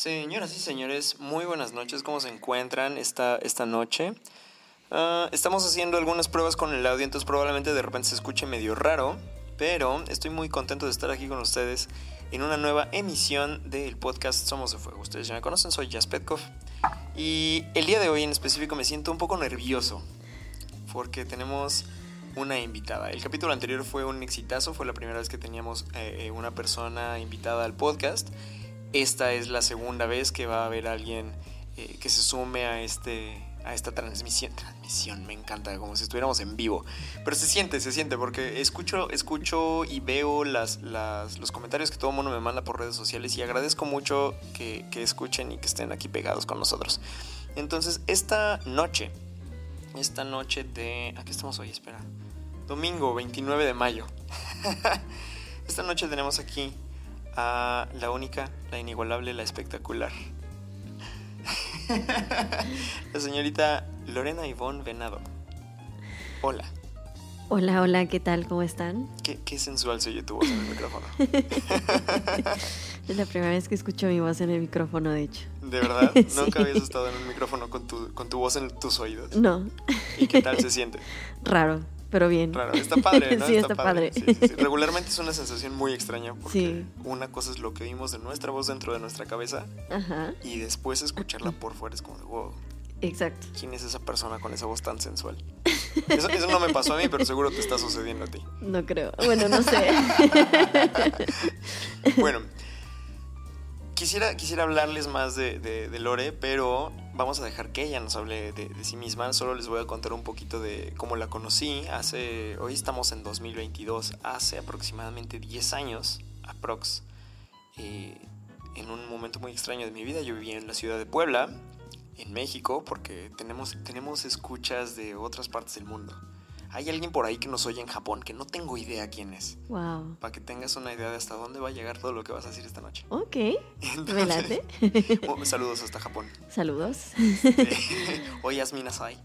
Señoras y señores, muy buenas noches. ¿Cómo se encuentran esta, esta noche? Ah, estamos haciendo algunas pruebas con el audio, entonces probablemente de repente se escuche medio raro, pero estoy muy contento de estar aquí con ustedes en una nueva emisión del podcast Somos de Fuego. Ustedes ya me conocen, soy Petkov y el día de hoy en específico me siento un poco nervioso porque tenemos una invitada. El capítulo anterior fue un exitazo, fue la primera vez que teníamos eh, eh, una persona invitada al podcast esta es la segunda vez que va a haber alguien eh, que se sume a este a esta transmisión. Transmisión, me encanta, como si estuviéramos en vivo. Pero se siente, se siente, porque escucho, escucho y veo las, los comentarios que todo el mundo me manda por redes sociales y agradezco mucho que, escuchen y que estén aquí pegados con nosotros. Entonces, esta noche, esta noche de... ¿A qué estamos hoy? Espera. Domingo 29 de mayo. esta noche tenemos aquí a la única, la inigualable, la espectacular. la señorita Lorena Ivonne Venado. Hola. Hola, hola, ¿qué tal? ¿Cómo están? Qué, sensual se oye tu voz en el micrófono. es la primera vez que escucho mi voz en el micrófono, de hecho. ¿De verdad? ¿Nunca habías estado en un micrófono con tu, con tu voz en tus oídos? No. ¿Y qué tal se siente? Raro pero bien. Claro, está padre, ¿no? sí, está, padre. Regularmente es una sensación muy extraña porque una cosa es lo que vimos de nuestra voz dentro de nuestra cabeza y después escucharla por fuera es como de wow. Exacto. ¿Quién es esa persona con esa voz tan sensual? Eso, no me pasó a mí, pero seguro te está sucediendo a ti. No creo. Bueno, no sé. bueno, quisiera, quisiera hablarles más de Lore, pero vamos a dejar que ella nos hable de, sí misma. Solo les voy a contar un poquito de cómo la conocí. Hace, hoy estamos en 2022, hace aproximadamente 10 años, aprox. Eh, en un momento muy extraño de mi vida, yo vivía en la ciudad de Puebla, en México, porque tenemos, tenemos escuchas de otras partes del mundo. Hay alguien por ahí que nos oye en Japón, que no tengo idea quién es. Wow. Para que tengas una idea de hasta dónde va a llegar todo lo que vas a decir esta noche. Ok. Entonces, saludos hasta Japón. Saludos. Hoy Yasmina Sai.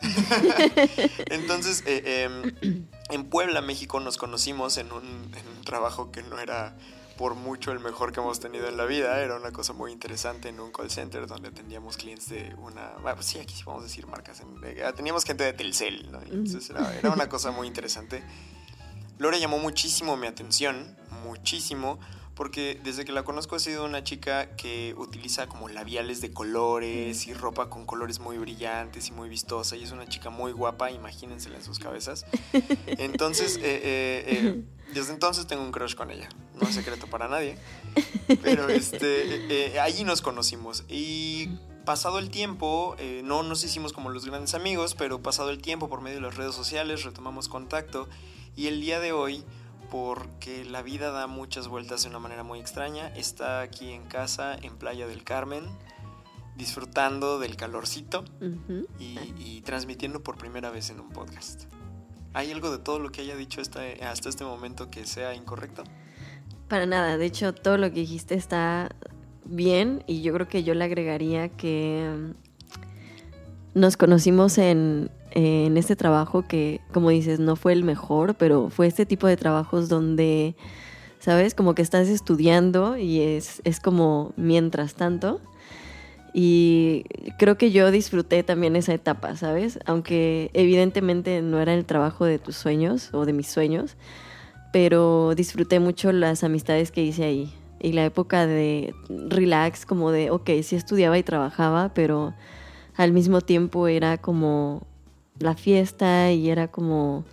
Entonces, eh, em, en Puebla, México, nos conocimos en un, en un trabajo que no era por mucho el mejor que hemos tenido en la vida. Era una cosa muy interesante en un call center donde atendíamos clientes de una... Bueno, sí, aquí sí podemos decir marcas. Teníamos gente de Telcel, ¿no? Entonces era, era una cosa muy interesante. Lore llamó muchísimo mi atención, muchísimo, porque desde que la conozco ha sido una chica que utiliza como labiales de colores y ropa con colores muy brillantes y muy vistosa y es una chica muy guapa, imagínensela en sus cabezas. Entonces, eh, eh, eh, desde entonces tengo un crush con ella, no es secreto para nadie, pero este, allí nos conocimos y pasado el tiempo, no nos hicimos como los grandes amigos, pero pasado el tiempo por medio de las redes sociales retomamos contacto y el día de hoy porque la vida da muchas vueltas de una manera muy extraña. Está aquí en casa, en Playa del Carmen, disfrutando del calorcito y, transmitiendo por primera vez en un podcast. ¿Hay algo de todo lo que haya dicho hasta, este momento que sea incorrecto? Para nada, de hecho todo lo que dijiste está bien y yo creo que yo le agregaría que nos conocimos en, en este trabajo que, como dices, no fue el mejor, pero fue este tipo de trabajos donde, ¿sabes? Como que estás estudiando y es, es como mientras tanto. Y creo que yo disfruté también esa etapa, ¿sabes? Aunque evidentemente no era el trabajo de tus sueños o de mis sueños, pero disfruté mucho las amistades que hice ahí. Y la época de relax, como de, ok, sí estudiaba y trabajaba, pero al mismo tiempo era como la fiesta y era como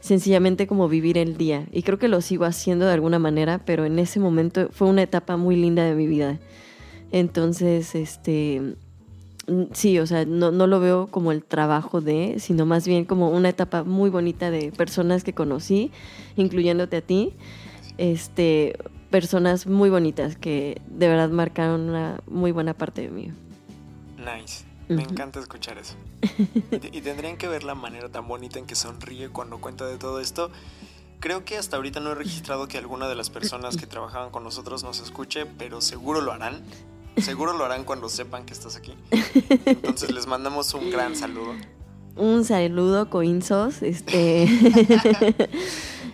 sencillamente como vivir el día. Y creo que lo sigo haciendo de alguna manera, pero en ese momento fue una etapa muy linda de mi vida. Entonces, este, sí, o sea, no, no lo veo como el trabajo de, sino más bien como una etapa muy bonita de personas que conocí, incluyéndote a ti. Este, personas muy bonitas que de verdad marcaron una muy buena parte de mí. Nice. Me encanta escuchar eso. y, y tendrían que ver la manera tan bonita en que sonríe cuando cuenta de todo esto. Creo que hasta ahorita no he registrado que alguna de las personas que trabajaban con nosotros nos escuche, pero seguro lo harán. Seguro lo harán cuando sepan que estás aquí. Entonces les mandamos un gran saludo. Un saludo, Coinsos. Este.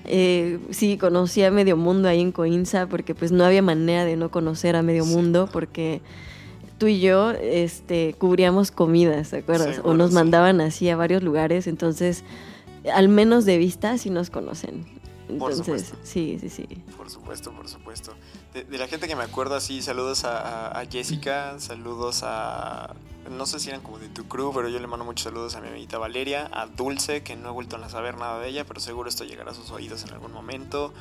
eh, sí, conocí a Medio Mundo ahí en Coinza porque pues no había manera de no conocer a Medio Sí. Mundo porque tú y yo este, cubríamos comidas, ¿te acuerdas? O nos sí. mandaban así a varios lugares, entonces al menos de vista sí nos conocen. Por Entonces, supuesto. sí, sí, sí. Por supuesto, por supuesto. De, de la gente que me acuerdo así, saludos a, Jessica, saludos a... No sé si eran como de tu crew, pero yo le mando muchos saludos a mi amiguita Valeria, a Dulce, que no he vuelto a saber nada de ella, pero seguro esto llegará a sus oídos en algún momento.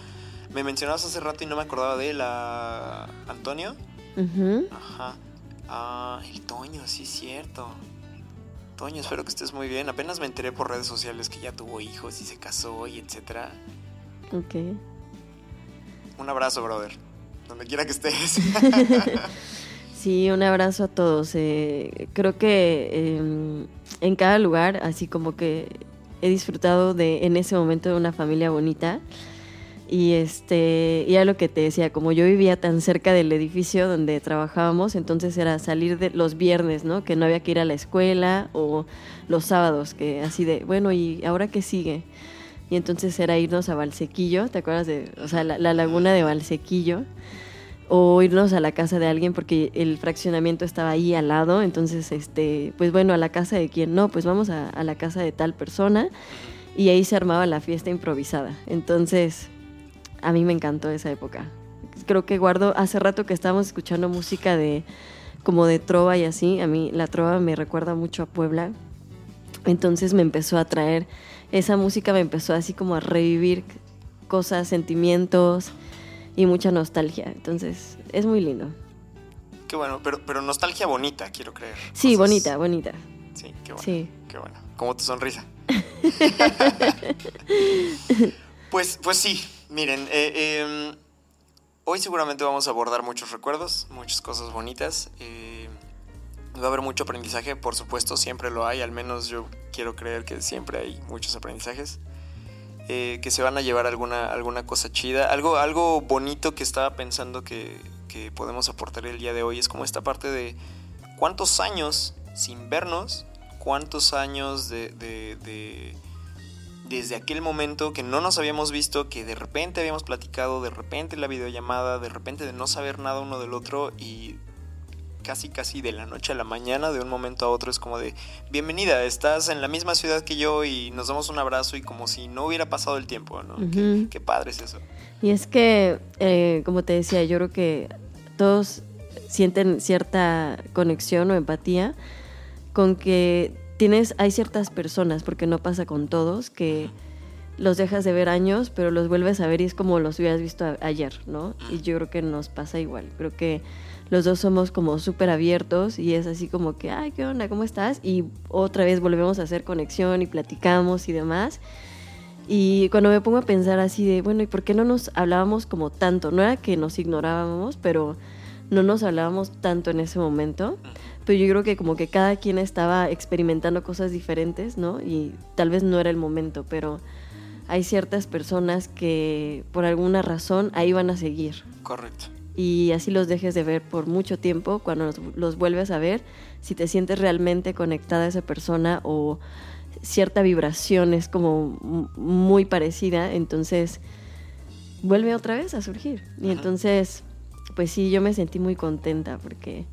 Me mencionabas hace rato y no me acordaba de él, a Antonio. Ujú. Ajá. Ah, el Toño, sí es cierto. Toño, espero que estés muy bien. Apenas me enteré por redes sociales que ya tuvo hijos y se casó y etcétera. Ok. Un abrazo, brother. Donde quiera que estés. Sí, un abrazo a todos. eh, creo que eh, en cada lugar, así como que he disfrutado de en ese momento de una familia bonita. Y este, y era lo que te decía, como yo vivía tan cerca del edificio donde trabajábamos, entonces era salir de los viernes, ¿no? Que no había que ir a la escuela o los sábados, que así de, bueno, ¿y ahora qué sigue? Y entonces era irnos a Valsequillo, ¿te acuerdas de, o sea, la, la laguna de Valsequillo? O irnos a la casa de alguien porque el fraccionamiento estaba ahí al lado, entonces, este, pues bueno, a la casa de quién, no, pues vamos a, a la casa de tal persona y ahí se armaba la fiesta improvisada. Entonces, a mí me encantó esa época. Creo que guardo, hace rato que estábamos escuchando música de como de trova y así, a mí la trova me recuerda mucho a Puebla. Entonces me empezó a traer, esa música me empezó así como a revivir cosas, sentimientos y mucha nostalgia. Entonces es muy lindo. Qué bueno, pero, pero nostalgia bonita, quiero creer. Sí, bonita, bonita. Sí, qué bueno. Sí. Qué bueno. Como tu sonrisa. pues, pues sí, miren, eh, em, hoy seguramente vamos a abordar muchos recuerdos, muchas cosas bonitas. eh, va a haber mucho aprendizaje, por supuesto, siempre lo hay, al menos yo quiero creer que siempre hay muchos aprendizajes. eh, que se van a llevar alguna, alguna cosa chida. Algo, algo bonito que estaba pensando que, que podemos aportar el día de hoy es como esta parte de cuántos años sin vernos, cuántos años de, de- de- desde aquel momento que no nos habíamos visto, que de repente habíamos platicado, de repente la videollamada, de repente de no saber nada uno del otro y casi casi de la noche a la mañana, de un momento a otro es como de, bienvenida, estás en la misma ciudad que yo y nos damos un abrazo y como si no hubiera pasado el tiempo, ¿no? qué, padre es eso. Y es que, eh, como te decía, yo creo que todos sienten cierta conexión o empatía con que tienes, hay ciertas personas, porque no pasa con todos, que los dejas de ver años, pero los vuelves a ver y es como los hubieras visto a- ayer, ¿no? Y yo creo que nos pasa igual. Creo que los dos somos como súper abiertos y es así como que, ay, ¿qué onda? ¿Cómo estás? Y otra vez volvemos a hacer conexión y platicamos y demás. Y cuando me pongo a pensar así de, bueno, ¿y por qué no nos hablábamos como tanto? No era que nos ignorábamos, pero no nos hablábamos tanto en ese momento. Pero yo creo que como que cada quien estaba experimentando cosas diferentes, ¿no? Y tal vez no era el momento, pero hay ciertas personas que por alguna razón ahí van a seguir. Correcto. Y así los dejes de ver por mucho tiempo, cuando los, los vuelves a ver, si te sientes realmente conectada a esa persona o cierta vibración es como muy parecida, entonces vuelve otra vez a surgir. Y Ajá. entonces, pues sí, yo me sentí muy contenta porque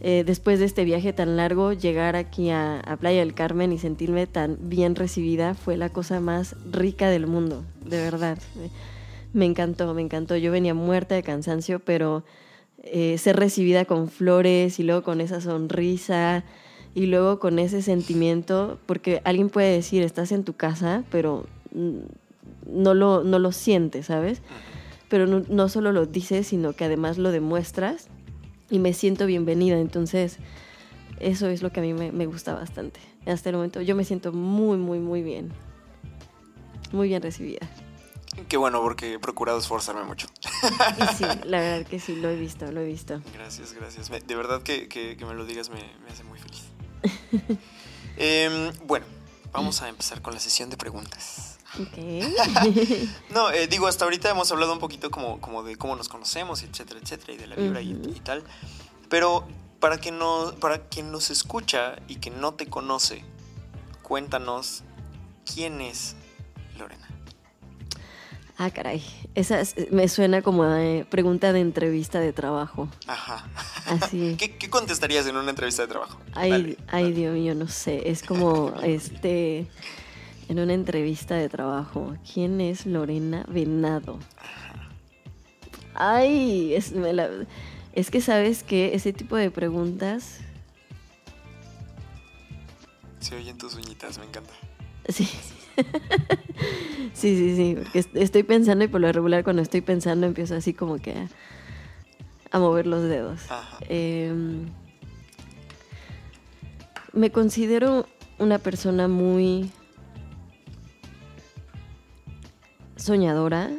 eh, después de este viaje tan largo, llegar aquí a, a Playa del Carmen y sentirme tan bien recibida fue la cosa más rica del mundo, de verdad. Me- encantó, me encantó. Yo venía muerta de cansancio, pero eh, ser recibida con flores y luego con esa sonrisa y luego con ese sentimiento, porque alguien puede decir, estás en tu casa, pero mm, no lo, no lo sientes, ¿sabes? Pero no, no solo lo dices, sino que además lo demuestras y me siento bienvenida. Entonces, eso es lo que a mí me, me gusta bastante. Hasta el momento yo me siento muy, muy, muy bien. Muy bien recibida. Qué bueno, porque he procurado esforzarme mucho. Y sí, la verdad que sí, lo he visto, lo he visto. Gracias, gracias. De verdad que, que- que me lo digas me, me hace muy feliz. Em, bueno, vamos a empezar con la sesión de preguntas. Ok. No, eh, digo, hasta ahorita hemos hablado un poquito como, como de cómo nos conocemos, etcétera, etcétera, y de la vibra y- y, tal. Pero para, que no, para quien nos escucha y que no te conoce, cuéntanos quién es. Ah, caray. Esa es- me suena como a eh, pregunta de entrevista de trabajo. Ajá. Así. ¿Qué, qué contestarías en una entrevista de trabajo? Ay, Dale, ay, dale. Dios mío, no sé. Es como este en una entrevista de trabajo. ¿Quién es Lorena Venado? Ay, es, me la- es que sabes que ese tipo de preguntas. Se oyen tus uñitas, me encanta. Sí. sí, sí, sí. porque est- estoy pensando y por lo regular cuando estoy pensando empiezo así como que a, mover los dedos. Em, me considero una persona muy soñadora,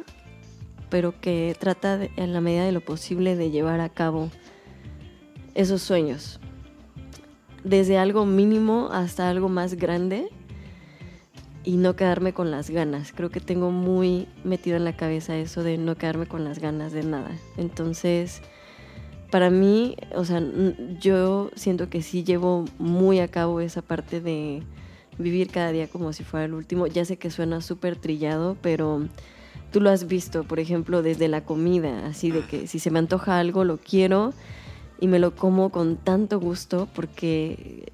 pero que trata de- en la medida de lo posible de llevar a cabo esos sueños. Desde algo mínimo hasta algo más grande y no quedarme con las ganas. Creo que tengo muy metido en la cabeza eso de no quedarme con las ganas de nada. Entonces, para mí, o sea, yo siento que sí llevo muy a cabo esa parte de vivir cada día como si fuera el último. Ya sé que suena súper trillado, pero tú lo has visto, por ejemplo, desde la comida, así de que si se me antoja algo, lo quiero y me lo como con tanto gusto porque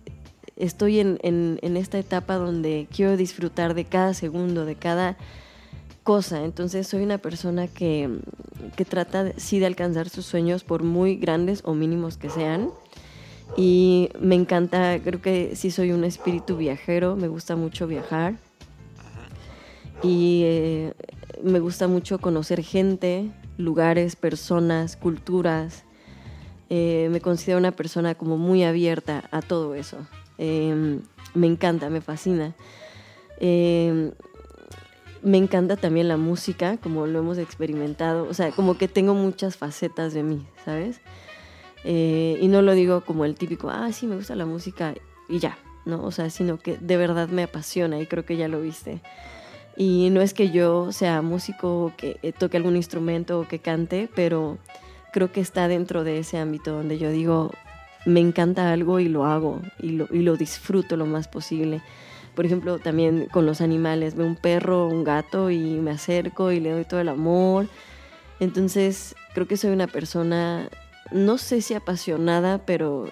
estoy en, en- en esta etapa donde quiero disfrutar de cada segundo, de cada cosa. Entonces soy una persona que, que trata de- sí de alcanzar sus sueños por muy grandes o mínimos que sean. Y me encanta, creo que sí soy un espíritu viajero, me gusta mucho viajar. Y eh, me gusta mucho conocer gente, lugares, personas, culturas. Eh, me considero una persona como muy abierta a todo eso. Eh, me encanta, me fascina. Eh, me encanta también la música, como lo hemos experimentado. O sea, como que tengo muchas facetas de mí, ¿sabes? Eh, y no lo digo como el típico, ah, sí, me gusta la música y ya, ¿no? O sea, sino que de verdad me apasiona y creo que ya lo viste. Y no es que yo sea músico o que toque algún instrumento o que cante, pero creo que está dentro de ese ámbito donde yo digo, me encanta algo y lo hago y lo, y lo disfruto lo más posible. Por ejemplo, también con los animales, veo un perro, un gato y me acerco y le doy todo el amor. Entonces, creo que soy una persona, no sé si apasionada, pero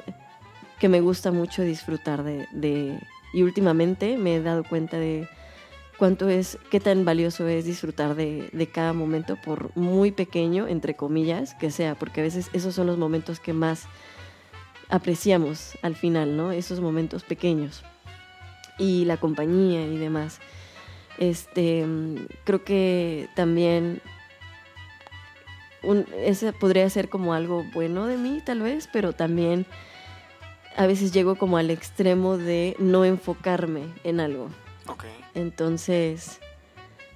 que me gusta mucho disfrutar de, de- y últimamente me he dado cuenta de cuánto es, qué tan valioso es disfrutar de, de cada momento, por muy pequeño, entre comillas, que sea, porque a veces esos son los momentos que más apreciamos al final, ¿no? Esos momentos pequeños y la compañía y demás. Este, creo que también un- ese podría ser como algo bueno de mí, tal vez, pero también a veces llego como al extremo de no enfocarme en algo. Ok. Entonces,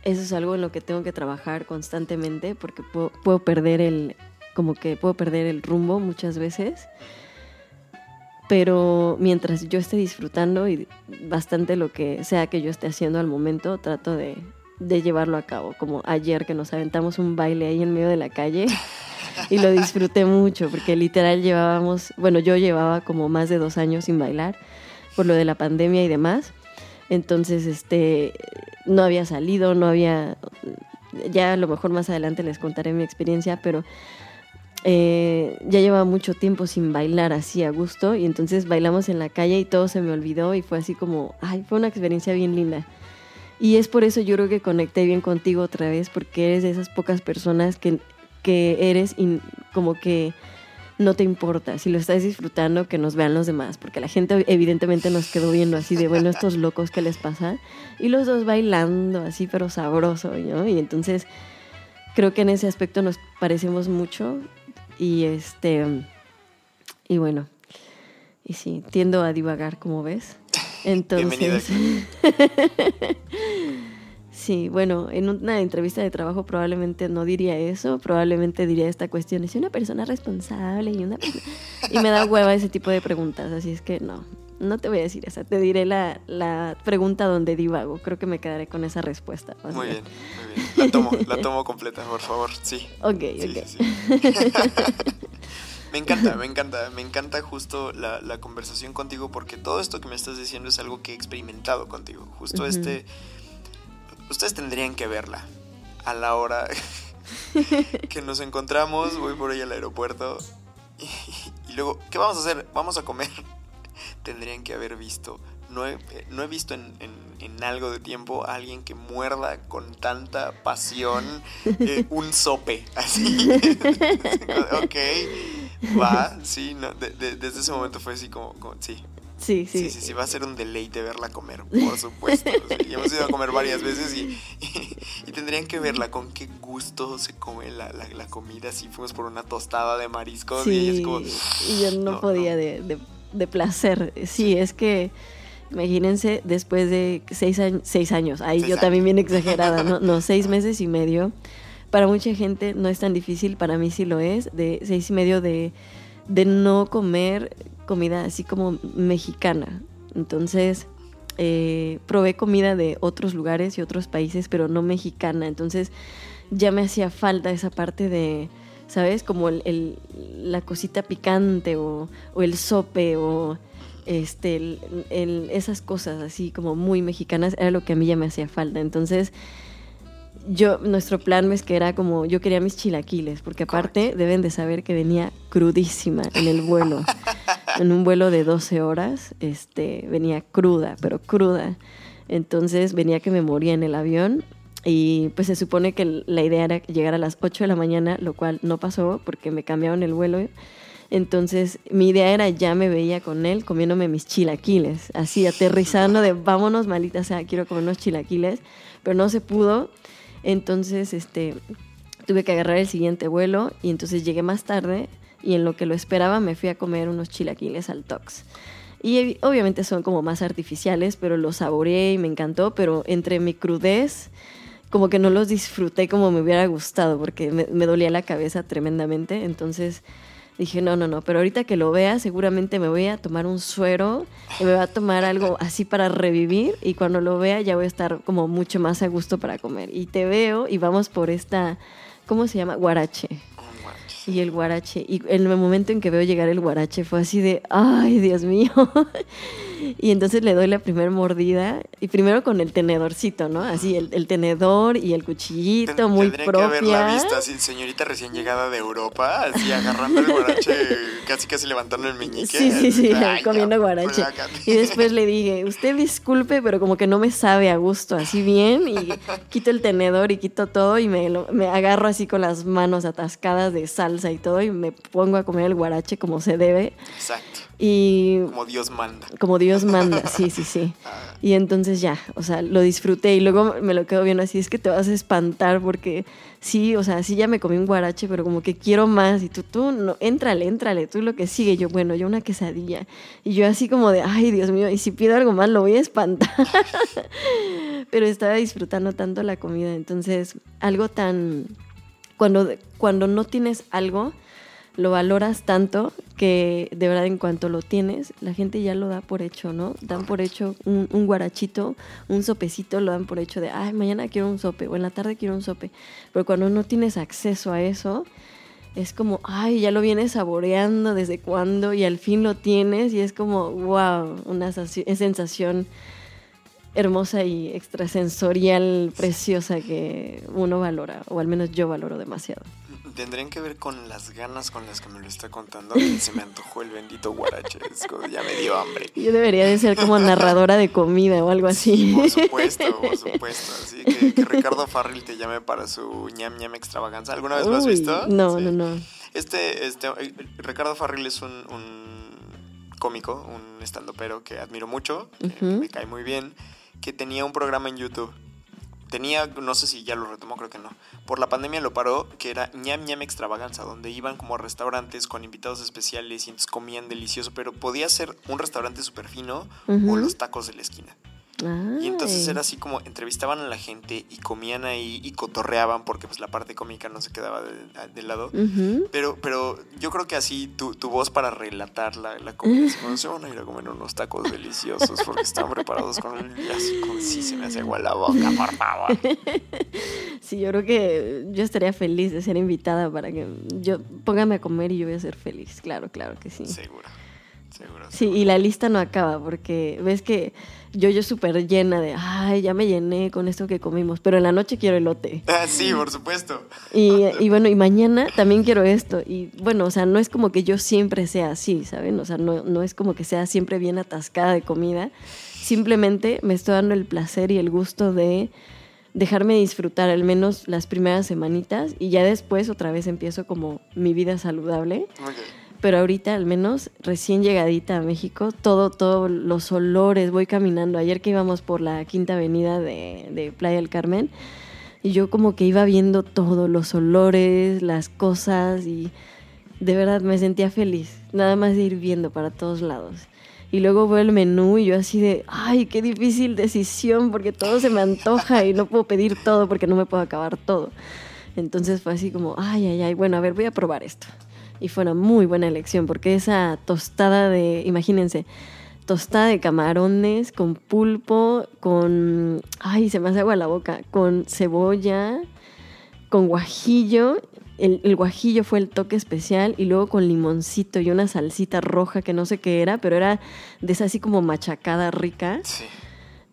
eso es algo en lo que tengo que trabajar constantemente porque puedo, puedo perder el, como que puedo perder el rumbo muchas veces. Pero mientras yo esté disfrutando y bastante lo que sea que yo esté haciendo al momento, trato de, de llevarlo a cabo. Como ayer que nos aventamos un baile ahí en medio de la calle y lo disfruté mucho porque literal llevábamos, bueno, yo llevaba como más de dos años sin bailar por lo de la pandemia y demás. Entonces, este, no había salido, no había, ya a lo mejor más adelante les contaré mi experiencia, pero eh, ya llevaba mucho tiempo sin bailar así a gusto y entonces bailamos en la calle y todo se me olvidó y fue así como, ay, fue una experiencia bien linda. Y es por eso yo creo que conecté bien contigo otra vez, porque eres de esas pocas personas que, que eres y como que no te importa, si lo estás disfrutando, que nos vean los demás, porque la gente evidentemente nos quedó viendo así de, bueno, estos locos, ¿qué les pasa? Y los dos bailando así, pero sabroso, ¿no? Y entonces creo que en ese aspecto nos parecemos mucho y este, y bueno, y sí, tiendo a divagar, como ves. Entonces, Sí, bueno, en una entrevista de trabajo probablemente no diría eso, probablemente diría esta cuestión, es una persona responsable y una y me da hueva ese tipo de preguntas, así es que no, no te voy a decir esa, te diré la, la pregunta donde divago, creo que me quedaré con esa respuesta. Muy bien, muy bien, la tomo, la tomo completa, por favor, sí. Ok, Sí, ok. sí, sí. Me encanta, me encanta, me encanta justo la, la conversación contigo porque todo esto que me estás diciendo es algo que he experimentado contigo. Justo este... Ustedes tendrían que verla a la hora que nos encontramos, voy por ahí al aeropuerto y, y luego, ¿qué vamos a hacer? Vamos a comer. Tendrían que haber visto. No he, eh, no he visto en, en- en algo de tiempo a alguien que muerda con tanta pasión eh, un sope. Así. ok, va, sí, no, de- de- desde ese momento fue así como, como- sí, Sí, sí, sí. sí, sí, va a ser un deleite verla comer, por supuesto. y hemos ido a comer varias veces y, y, tendrían que verla con qué gusto se come la, la, la comida. Así fuimos por una tostada de mariscos y es Sí, como... y yo no, no, podía no. De, de- de placer. Sí, es que imagínense después de seis, años, seis años, ahí Seis yo también bien exagerada, ¿no? No, seis meses y medio. Para mucha gente no es tan difícil, para mí sí lo es, de seis y medio de, de no comer comida así como mexicana. Entonces, eh, probé comida de otros lugares y otros países, pero no mexicana. Entonces, ya me hacía falta esa parte de, ¿sabes? Como el, el- la cosita picante o, o el sope o este, el- esas cosas así como muy mexicanas, era lo que a mí ya me hacía falta. Entonces, yo, nuestro plan es que era como, yo quería mis chilaquiles, porque aparte deben de saber que venía crudísima en el vuelo. en un vuelo de 12 horas, este, venía cruda, pero cruda. Entonces venía que me moría en el avión y pues se supone que la idea era llegar a las 8 de la mañana, lo cual no pasó porque me cambiaron el vuelo. Entonces mi idea era ya me veía con él comiéndome mis chilaquiles, así aterrizando de vámonos malita, o sea, quiero comer unos chilaquiles, pero no se pudo. Entonces, este, tuve que agarrar el siguiente vuelo y entonces llegué más tarde y en lo que lo esperaba me fui a comer unos chilaquiles al Tox. Y obviamente son como más artificiales, pero los saboreé y me encantó, pero entre mi crudez, como que no los disfruté como me hubiera gustado, porque me, me dolía la cabeza tremendamente, entonces dije, no, no, no, pero ahorita que lo vea seguramente me voy a tomar un suero y me va a tomar algo así para revivir y cuando lo vea ya voy a estar como mucho más a gusto para comer. Y te veo y vamos por esta, ¿cómo se llama? Guarache. Y el guarache. Y en el momento en que veo llegar el guarache fue así de, ay, Dios mío. Y entonces le doy la primera mordida. Y primero con el tenedorcito, ¿no? Así, el, el tenedor y el cuchillito, Ten- muy tendrían que haberla propia. visto así, señorita recién llegada de Europa, así agarrando el guarache, casi casi levantando el meñique. Sí, sí, sí, Ay, comiendo no, guarache. Y después le dije, usted disculpe, pero como que no me sabe a gusto así bien. Y quito el tenedor y quito todo y me, lo- me agarro así con las manos atascadas de salsa y todo y me pongo a comer el guarache como se debe. Exacto, Y como Dios manda. como Dios manda, sí, sí, sí. Ah, Y entonces ya, o sea, lo disfruté y luego me lo quedo viendo así, es que te vas a espantar porque sí, o sea, sí ya me comí un guarache, pero como que quiero más y tú, tú, no, éntrale, éntrale, tú lo que sigue, yo, bueno, yo una quesadilla. Y yo así como de, ay, Dios mío, y si pido algo más lo voy a espantar. pero estaba disfrutando tanto la comida, entonces algo tan, cuando, cuando no tienes algo, lo valoras tanto que de verdad en cuanto lo tienes, la gente ya lo da por hecho, ¿no? Dan por hecho un, guarachito, un sopecito, lo dan por hecho de, ay, mañana quiero un sope o en la tarde quiero un sope. Pero cuando no tienes acceso a eso, es como, ay, ya lo vienes saboreando desde cuándo y al fin lo tienes y es como, wow, una saci- sensación hermosa y extrasensorial, preciosa que uno valora, o al menos yo valoro demasiado. Tendrían que ver con las ganas con las que me lo está contando. que Se me antojó el bendito guarache. ya me dio hambre. Yo debería de ser como narradora de comida o algo así. Por supuesto, por supuesto. Así que, que Ricardo Farril te llame para su ñam ñam extravaganza. ¿Alguna vez lo has visto? No, Sí. no, no. Este, este, eh, Ricardo Farril es un, un cómico, un estandopero que admiro mucho, que Ujú. me cae muy bien, que tenía un programa en YouTube. Tenía, no sé si ya lo retomó, creo que no. Por la pandemia lo paró, que era ñam ñam extravaganza, donde iban como a restaurantes con invitados especiales y entonces comían delicioso, pero podía ser un restaurante súper fino o los tacos de la esquina. Y entonces era así como entrevistaban a la gente y comían ahí y cotorreaban porque pues la parte cómica no se quedaba de, de lado. Pero, pero yo creo que así tu, tu voz para relatar la, la comida, se van a ir a comer unos tacos deliciosos porque están preparados con el... como, sí, se me hace agua la boca, por favor. Sí, yo creo que yo estaría feliz de ser invitada para que yo póngame a comer y yo voy a ser feliz. Claro, claro que sí. Seguro, seguro. Sí, y la lista no acaba porque ves que yo yo súper llena de, ay, ya me llené con esto que comimos, pero en la noche quiero elote. Ah, sí, por supuesto. Y, y bueno, y mañana también quiero esto. Y bueno, o sea, no es como que yo siempre sea así, ¿saben? O sea, no, no es como que sea siempre bien atascada de comida. Simplemente me estoy dando el placer y el gusto de dejarme disfrutar al menos las primeras semanitas y ya después otra vez empiezo como mi vida saludable. Pero ahorita al menos recién llegadita a México, todo, todos los olores, voy caminando. Ayer que íbamos por la quinta avenida de, de Playa del Carmen, y yo como que iba viendo todo, los olores, las cosas, y de verdad me sentía feliz, nada más de ir viendo para todos lados. Y luego veo el menú y yo así de, ay, qué difícil decisión, porque todo se me antoja y no puedo pedir todo porque no me puedo acabar todo. Entonces fue así como, ay, ay, ay, bueno, a ver, voy a probar esto. Y fue una muy buena elección porque esa tostada de, imagínense, tostada de camarones con pulpo, con, ay, se me hace agua la boca, con cebolla, con guajillo. El, el guajillo fue el toque especial y luego con limoncito y una salsita roja que no sé qué era, pero era de esa así como machacada rica. Sí.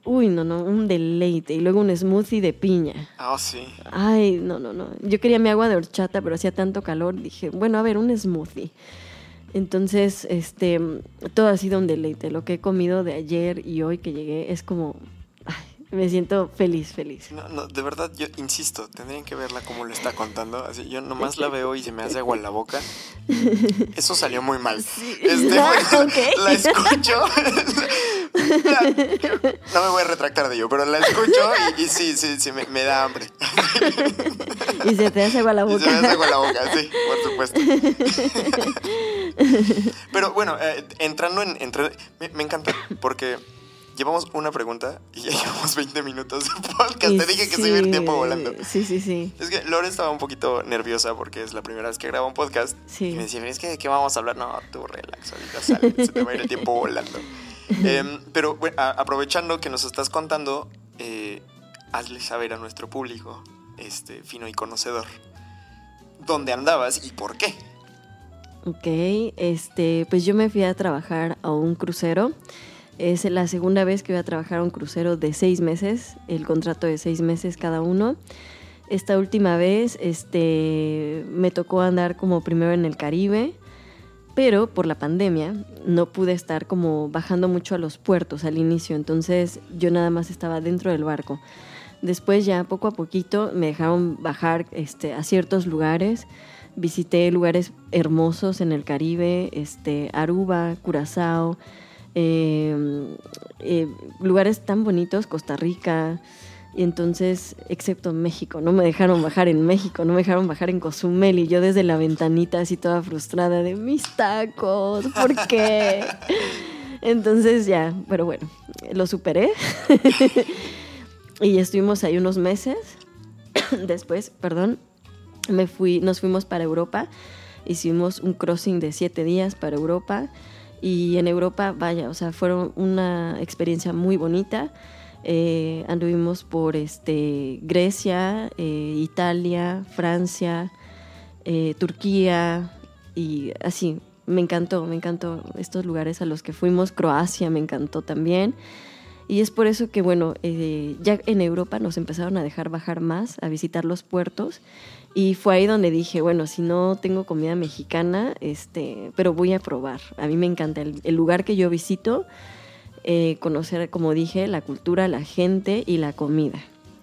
Uy, no, no, un deleite. Y luego un smoothie de piña. Ah, sí. Ay, no, no, no. Yo quería mi agua de horchata, pero hacía tanto calor. Dije, bueno, a ver, un smoothie. Entonces, este, todo ha sido un deleite. Lo que he comido de ayer y hoy que llegué es como, me siento feliz, feliz. No, no, de verdad, yo insisto, tendrían que verla como lo está contando. Así, yo nomás la veo y se me hace agua en la boca. Eso salió muy mal. Este, Ah, bueno, ok. La escucho. no me voy a retractar de ello, pero la escucho y, y sí, sí, sí, me, me da hambre. Y se te hace agua la Y se me hace boca. agua la boca, sí, por supuesto. Pero bueno, eh, entrando en... entre- me, me encanta porque llevamos una pregunta y ya llevamos 20 minutos de podcast. Y Te dije que se iba a ir tiempo volando. Sí, sí, sí. Es que Lore estaba un poquito nerviosa porque es la primera vez que graba un podcast. Sí. Y me decía, es que ¿de qué vamos a hablar? No, tú relax, ahorita sale, se te va a ir el tiempo volando. Em, pero bueno, aprovechando que nos estás contando, eh, hazle saber a nuestro público, este, fino y conocedor, dónde andabas y por qué. Ok, este, pues yo me fui a trabajar a un crucero. Es la segunda vez que voy a trabajar un crucero de seis meses, el contrato de seis meses cada uno. Esta última vez, este, me tocó andar como primero en el Caribe, pero por la pandemia no pude estar como bajando mucho a los puertos al inicio, entonces yo nada más estaba dentro del barco. Después ya poco a poquito me dejaron bajar este, a ciertos lugares. Visité lugares hermosos en el Caribe, este, Aruba, Curazao, eh, eh, lugares tan bonitos, Costa Rica. Y entonces, excepto México, no me dejaron bajar en México, no me dejaron bajar en Cozumel. Y yo desde la ventanita así toda frustrada de mis tacos, ¿por qué? Entonces ya, pero bueno, lo superé. y estuvimos ahí unos meses. Después, perdón, me fui, nos fuimos para Europa. Hicimos un crossing de siete días para Europa. Y en Europa, vaya, o sea, fueron una experiencia muy bonita. Eh, anduvimos por este, Grecia, eh, Italia, Francia, eh, Turquía y así. Me encantó, me encantó estos lugares a los que fuimos. Croacia me encantó también. Y es por eso que, bueno, eh, ya en Europa nos empezaron a dejar bajar más, a visitar los puertos. Y fue ahí donde dije, bueno, si no tengo comida mexicana, este, pero voy a probar. A mí me encanta el, lugar que yo visito, eh, conocer, como dije, la cultura, la gente y la comida.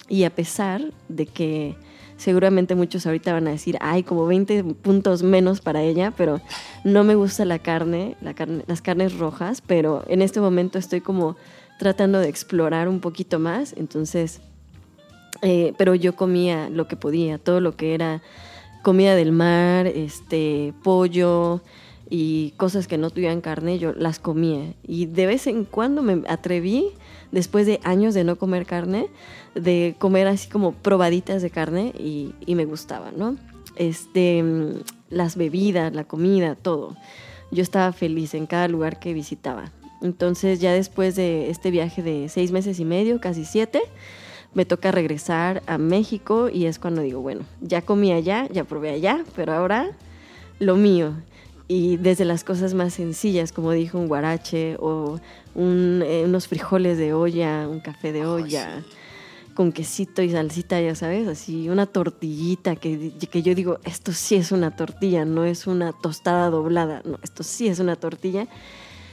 Y a pesar de que seguramente muchos ahorita van a decir, hay como 20 puntos menos para ella, pero no me gusta la carne, la carne, las carnes rojas, pero en este momento estoy como tratando de explorar un poquito más, entonces, eh, pero yo comía lo que podía, todo lo que era comida del mar, este, pollo, y cosas que no tuvieran carne, yo las comía. Y de vez en cuando me atreví, después de años de no comer carne, de comer así como probaditas de carne y, me gustaba, ¿no? Este, las bebidas, la comida, todo. Yo estaba feliz en cada lugar que visitaba. Entonces ya después de este viaje de seis meses y medio, casi siete, me toca regresar a México y es cuando digo, bueno, ya comí allá, ya probé allá, pero ahora lo mío. Y desde las cosas más sencillas, como dijo un guarache o un, eh, unos frijoles de olla, un café de olla, con quesito y salsita, ya sabes, así una tortillita que, que yo digo, esto sí es una tortilla, no es una tostada doblada, no, esto sí es una tortilla.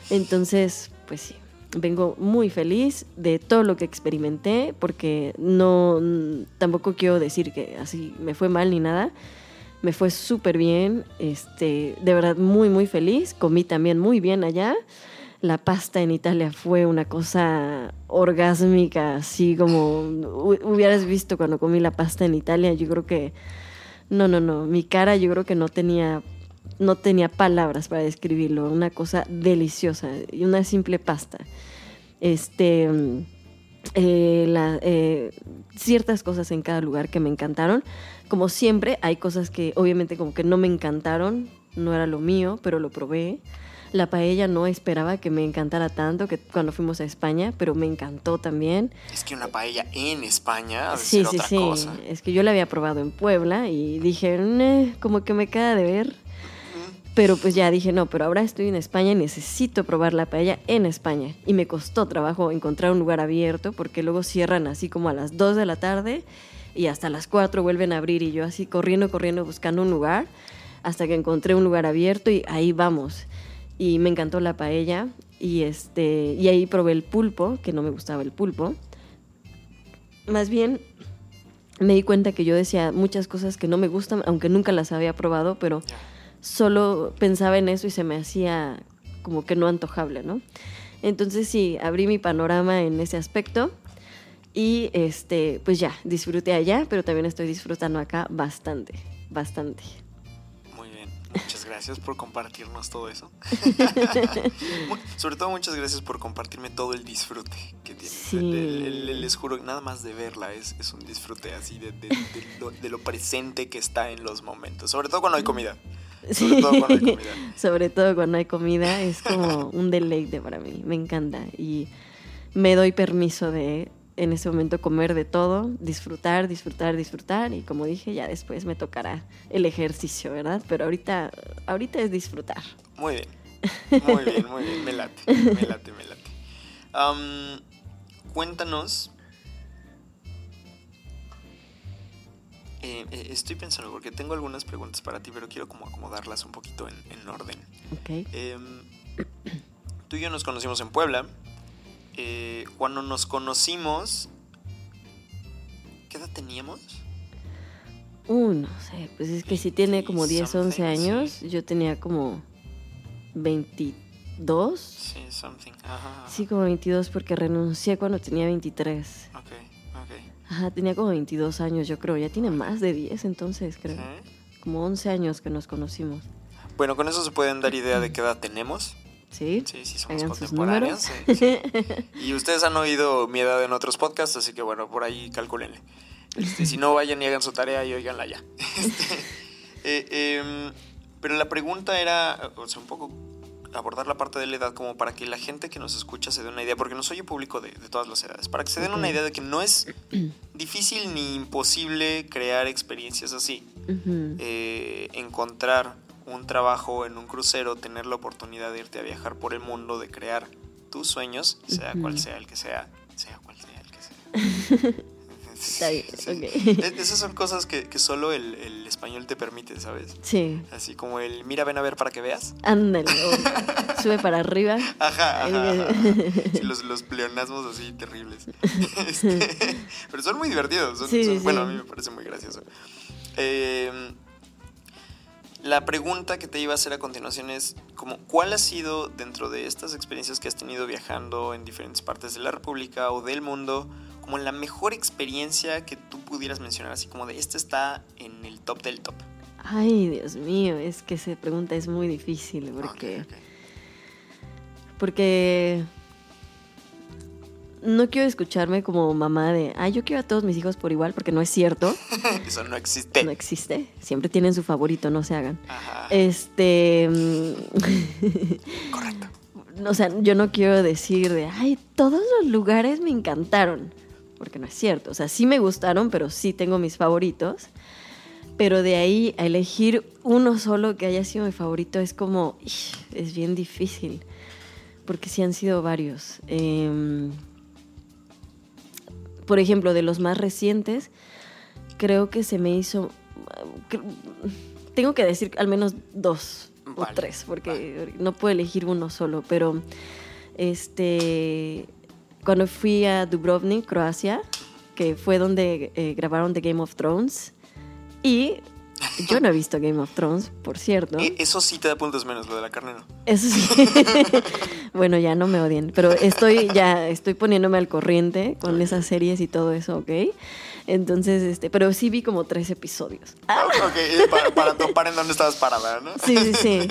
Entonces, pues sí, vengo muy feliz de todo lo que experimenté, porque no, tampoco quiero decir que así me fue mal ni nada. Me fue súper bien, este, de verdad muy, muy feliz. Comí también muy bien allá. La pasta en Italia fue una cosa orgásmica, así como hubieras visto cuando comí la pasta en Italia. Yo creo que, no, no, no, mi cara yo creo que no tenía no tenía palabras para describirlo, una cosa deliciosa y una simple pasta. Este, eh, eh, ciertas cosas en cada lugar que me encantaron. Como siempre, hay cosas que obviamente como que no me encantaron, no era lo mío, pero lo probé. La paella no esperaba que me encantara tanto que cuando fuimos a España, pero me encantó también. Es que una paella en España sí, sí, sí. Es que yo la había probado en Puebla y dije, como que me queda de ver. Pero pues ya dije, no, pero ahora estoy en España y necesito probar la paella en España. Y me costó trabajo encontrar un lugar abierto porque luego cierran así como a las 2 de la tarde y hasta las 4 vuelven a abrir y yo así corriendo, corriendo buscando un lugar hasta que encontré un lugar abierto y ahí vamos. Y me encantó la paella y, este, y ahí probé el pulpo, que no me gustaba el pulpo. Más bien me di cuenta que yo decía muchas cosas que no me gustan, aunque nunca las había probado, pero solo pensaba en eso y se me hacía como que no antojable, ¿no? Entonces sí, abrí mi panorama en ese aspecto y este, pues ya, disfruté allá, pero también estoy disfrutando acá bastante, bastante. Muy bien, muchas gracias por compartirnos todo eso. Sobre todo muchas gracias por compartirme todo el disfrute que tiene. Sí. les juro, nada más de verla es, es un disfrute así de, de, lo, de lo presente que está en los momentos, sobre todo cuando hay comida. Sobre todo cuando hay comida. Sobre todo cuando hay comida, es como un deleite para mí, me encanta. Y me doy permiso de en ese momento comer de todo, disfrutar, disfrutar, disfrutar y como dije, ya después me tocará el ejercicio, ¿verdad? Pero ahorita, ahorita es disfrutar. Muy bien, muy bien, muy bien, me late, me late, me late. cuéntanos Eh, eh, estoy pensando porque tengo algunas preguntas para ti, pero quiero como acomodarlas un poquito en, orden. Em, tú y yo nos conocimos en Puebla. Eh, cuando nos conocimos, ¿qué edad teníamos? Uh, no sé, pues es que si tiene como 10, 11 años, yo tenía como 22. Sí, something. Sí, como 22 porque renuncié cuando tenía 23. Ajá, tenía como 22 años, yo creo. Ya tiene más de 10 entonces, creo. Como 11 años que nos conocimos. Bueno, con eso se pueden dar idea de qué edad tenemos. Sí. Sí, sí, somos contemporáneos. Y ustedes han oído mi edad en otros podcasts, así que bueno, por ahí calculenle. Este, si no, vayan y hagan su tarea y oiganla ya. Este, eh, em, pero la pregunta era, o sea, un poco abordar la parte de la edad como para que la gente que nos escucha se dé una idea, porque nos oye público de, todas las edades, para que se den una idea de que no es difícil ni imposible crear experiencias así. Eh, encontrar un trabajo en un crucero, tener la oportunidad de irte a viajar por el mundo, de crear tus sueños, sea cual sea el que sea, sea cual sea el que sea. E-, esas son cosas que, solo el, español te permite, ¿sabes? Sí. Así como el mira, ven a ver para que veas. Ándale. sube para arriba. Ajá, los, pleonasmos así terribles. Este, pero son muy divertidos. bueno, a mí me parece muy gracioso. Em, la pregunta que te iba a hacer a continuación es, como, ¿cuál ha sido dentro de estas experiencias que has tenido viajando en diferentes partes de la República o del mundo? Como la mejor experiencia que tú pudieras mencionar, así como de esta está en el top del top. Ay, Dios mío, es que esa pregunta es muy difícil porque... Porque no quiero escucharme como mamá de, ay, yo quiero a todos mis hijos por igual, porque no es cierto, Eso no existe. no existe. Siempre tienen su favorito, no se hagan. Ajá. Este. mm, Correcto. o sea, yo no quiero decir de, ay, todos los lugares me encantaron. Porque no es cierto. O sea, sí me gustaron, pero sí tengo mis favoritos. Pero de ahí a elegir uno solo que haya sido mi favorito es como, es bien difícil. Porque sí han sido varios. Em, por ejemplo, de los más recientes, creo que se me hizo... Tengo que decir al menos dos o tres, porque no puedo elegir uno solo, pero este cuando fui a Dubrovnik, Croacia, que fue donde eh, grabaron The Game of Thrones, y yo no he visto Game of Thrones, por cierto. E- Eso sí te da puntos menos, lo de la carne no. Eso sí. bueno, ya no me odien, pero estoy ya estoy poniéndome al corriente con esas series y todo eso, ¿ok? Entonces, este, pero sí vi como tres episodios. Ok, eh, para, para topar en dónde estabas parada, ¿no? Sí, sí, sí.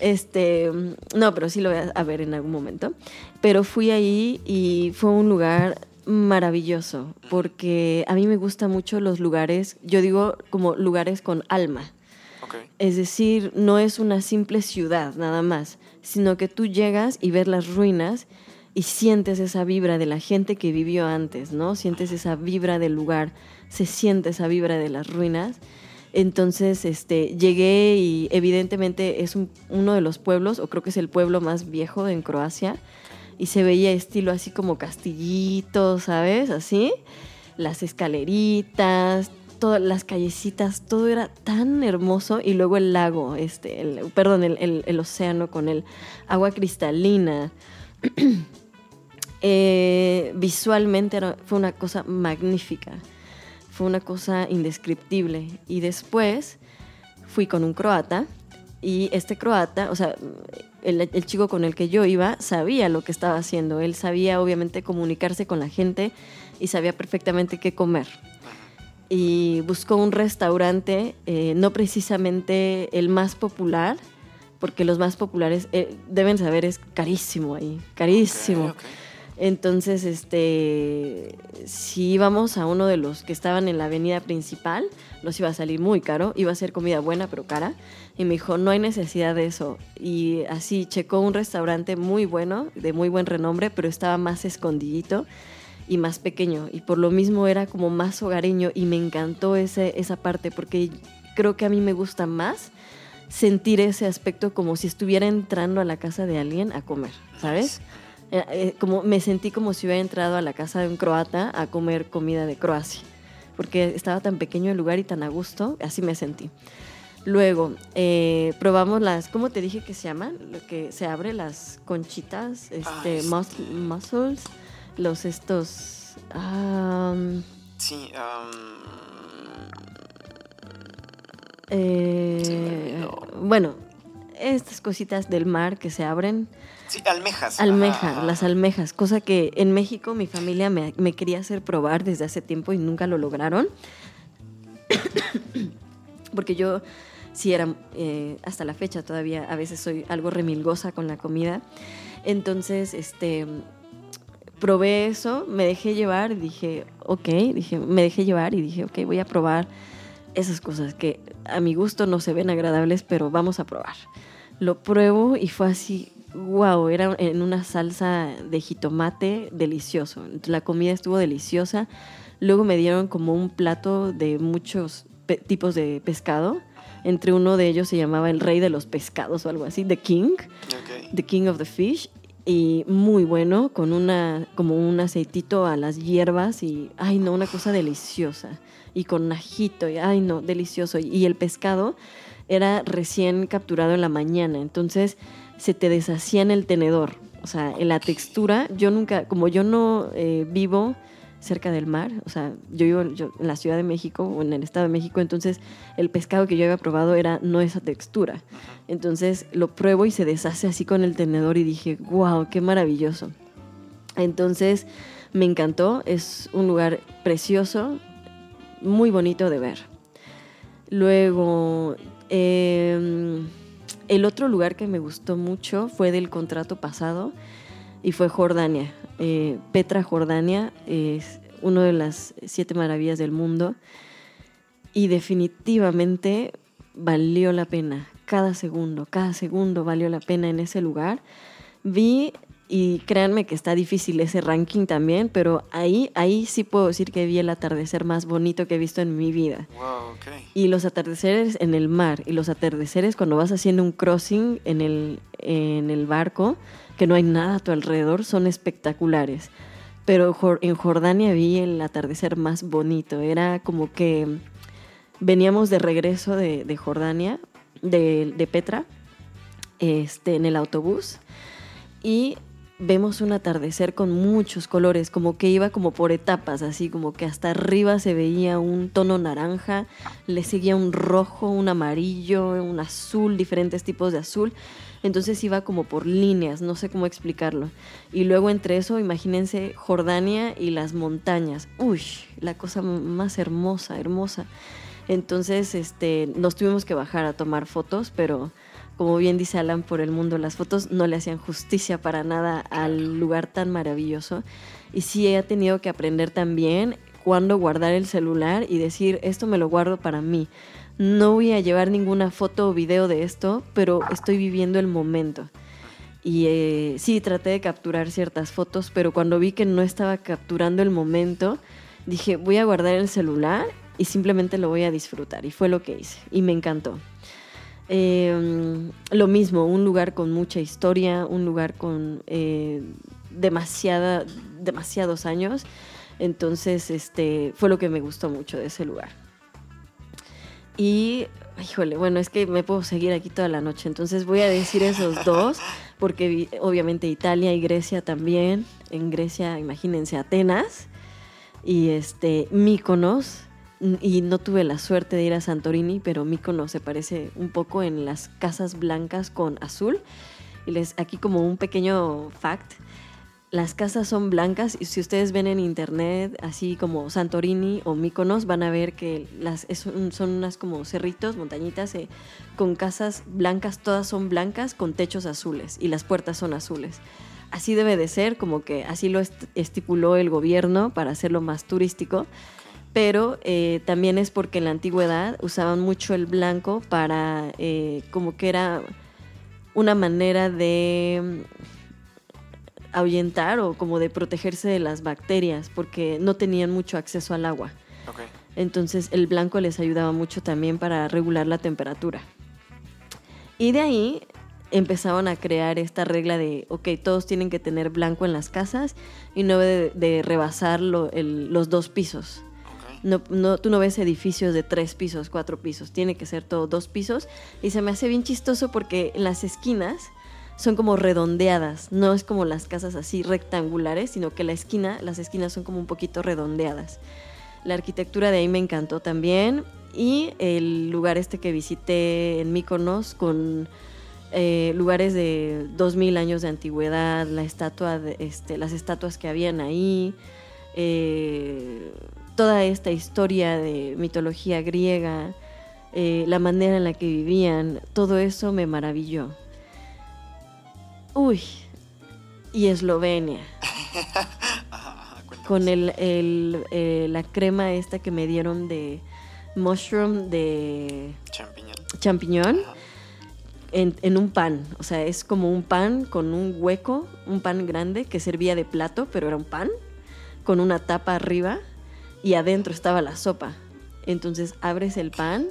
Este, no, pero sí lo voy a, ver en algún momento. Pero fui ahí y fue un lugar maravilloso, porque a mí me gustan mucho los lugares, yo digo como lugares con alma. Es decir, no es una simple ciudad nada más, sino que tú llegas y ves las ruinas y sientes esa vibra de la gente que vivió antes, ¿no? Sientes esa vibra del lugar, se siente esa vibra de las ruinas. Entonces, este, llegué y evidentemente es un- uno de los pueblos, o creo que es el pueblo más viejo en Croacia, y se veía estilo así como castillito, ¿sabes? Así, las escaleritas, todas las callecitas, todo era tan hermoso y luego el lago, este, el- perdón, el, océano con el agua cristalina. Eh, visualmente fue una cosa magnífica, fue una cosa indescriptible. Y después fui con un croata y este croata, o sea, el, el chico con el que yo iba sabía lo que estaba haciendo. Él sabía obviamente comunicarse con la gente y sabía perfectamente qué comer. Y buscó un restaurante, eh, no precisamente el más popular, porque los más populares eh, deben saber es carísimo ahí, carísimo. Entonces, este, si íbamos a uno de los que estaban en la avenida principal, nos iba a salir muy caro, iba a ser comida buena pero cara. Y me dijo, no hay necesidad de eso. Y así checó un restaurante muy bueno, de muy buen renombre, pero estaba más escondidito y más pequeño. Y por lo mismo era como más hogareño y me encantó ese, esa parte porque creo que a mí me gusta más sentir ese aspecto como si estuviera entrando a la casa de alguien a comer, ¿sabes? Eh, eh, como me sentí como si hubiera entrado a la casa de un croata a comer comida de Croacia, porque estaba tan pequeño el lugar y tan a gusto, así me sentí. Luego, eh, probamos las, ¿cómo te dije que se llaman? Lo que se abre, las conchitas, este, este. mus- mussels, los estos... am, Sí, eh, bueno, estas cositas del mar que se abren, sí, almejas. Almeja, Ajá. las almejas, cosa que en México mi familia me, me quería hacer probar desde hace tiempo y nunca lo lograron. Porque yo sí era, eh, hasta la fecha todavía, a veces soy algo remilgosa con la comida. Entonces, este, probé eso, me dejé llevar y dije, ok, dije, me dejé llevar y dije, ok, voy a probar esas cosas que a mi gusto no se ven agradables, pero vamos a probar. Lo pruebo y fue así, wow, era en una salsa de jitomate delicioso. La comida estuvo deliciosa. Luego me dieron como un plato de muchos tipos de pescado. Entre uno de ellos se llamaba el rey de los pescados o algo así, The King. The King of the Fish y muy bueno con una como un aceitito a las hierbas y ay no una cosa deliciosa y con ajito y ay no delicioso y el pescado era recién capturado en la mañana entonces se te deshacía en el tenedor o sea en la textura yo nunca como yo no eh, vivo cerca del mar, o sea, yo vivo yo- en la Ciudad de México o en el Estado de México, entonces el pescado que yo había probado era no esa textura. Entonces lo pruebo y se deshace así con el tenedor y dije, wow, qué maravilloso. Entonces me encantó, es un lugar precioso, muy bonito de ver. Luego, eh, el otro lugar que me gustó mucho fue del contrato pasado y fue Jordania. Eh, Petra, Jordania, es una de las siete maravillas del mundo y definitivamente valió la pena. Cada segundo, cada segundo valió la pena en ese lugar. Vi y créanme que está difícil ese ranking también, pero ahí, ahí sí puedo decir que vi el atardecer más bonito que he visto en mi vida. Wow, ok. Y los atardeceres en el mar y los atardeceres cuando vas haciendo un crossing en el, en el barco, que no hay nada a tu alrededor, son espectaculares. Pero en Jordania vi el atardecer más bonito. Era como que veníamos de regreso de, de Jordania, de, de Petra, este, en el autobús, y vemos un atardecer con muchos colores, como que iba como por etapas, así como que hasta arriba se veía un tono naranja, le seguía un rojo, un amarillo, un azul, diferentes tipos de azul. Entonces iba como por líneas, no sé cómo explicarlo. Y luego entre eso, imagínense Jordania y las montañas. Uy, la cosa más hermosa, hermosa. Entonces, este, nos tuvimos que bajar a tomar fotos, pero como bien dice Alan, por el mundo las fotos no le hacían justicia para nada al lugar tan maravilloso. Y sí he tenido que aprender también cuándo guardar el celular y decir, esto me lo guardo para mí. No voy a llevar ninguna foto o video de esto, pero estoy viviendo el momento. Y eh, sí, traté de capturar ciertas fotos, pero cuando vi que no estaba capturando el momento, dije, voy a guardar el celular y simplemente lo voy a disfrutar. Y fue lo que hice. Y me encantó. Eh, lo mismo, un lugar con mucha historia, un lugar con eh, demasiada, demasiados años. Entonces, este, fue lo que me gustó mucho de ese lugar. Y, híjole, bueno, es que me puedo seguir aquí toda la noche, entonces voy a decir esos dos, porque vi- obviamente Italia y Grecia también. En Grecia, imagínense, Atenas y este Míconos. Y no tuve la suerte de ir a Santorini, pero Míconos se parece un poco en las casas blancas con azul. Y les aquí como un pequeño fact, las casas son blancas y si ustedes ven en internet, así como Santorini o Mykonos, van a ver que las, son unas como cerritos, montañitas, eh, con casas blancas, todas son blancas con techos azules y las puertas son azules. Así debe de ser, como que así lo est- estipuló el gobierno para hacerlo más turístico, pero eh, también es porque en la antigüedad usaban mucho el blanco para, eh, como que era una manera de ahuyentar o como de protegerse de las bacterias porque no tenían mucho acceso al agua. Entonces el blanco les ayudaba mucho también para regular la temperatura. Y de ahí empezaron a crear esta regla de, ok, todos tienen que tener blanco en las casas y no de, de rebasar lo- el- los dos pisos. No, no, tú no ves edificios de tres pisos, cuatro pisos, tiene que ser todo dos pisos. Y se me hace bien chistoso porque las esquinas son como redondeadas, no es como las casas así rectangulares, sino que la esquina, las esquinas son como un poquito redondeadas. La arquitectura de ahí me encantó también y el lugar este que visité en Mykonos con eh, lugares de 2000 años de antigüedad, la estatua este, las estatuas que habían ahí, eh, toda esta historia de mitología griega, eh, la manera en la que vivían, todo eso me maravilló. Uy, y Eslovenia, Ajá, con el, el, eh, la crema esta que me dieron de mushroom de Champiñón. en, en un pan. O sea, es como un pan con un hueco, un pan grande que servía de plato, pero era un pan, con una tapa arriba y adentro estaba la sopa. Entonces abres el pan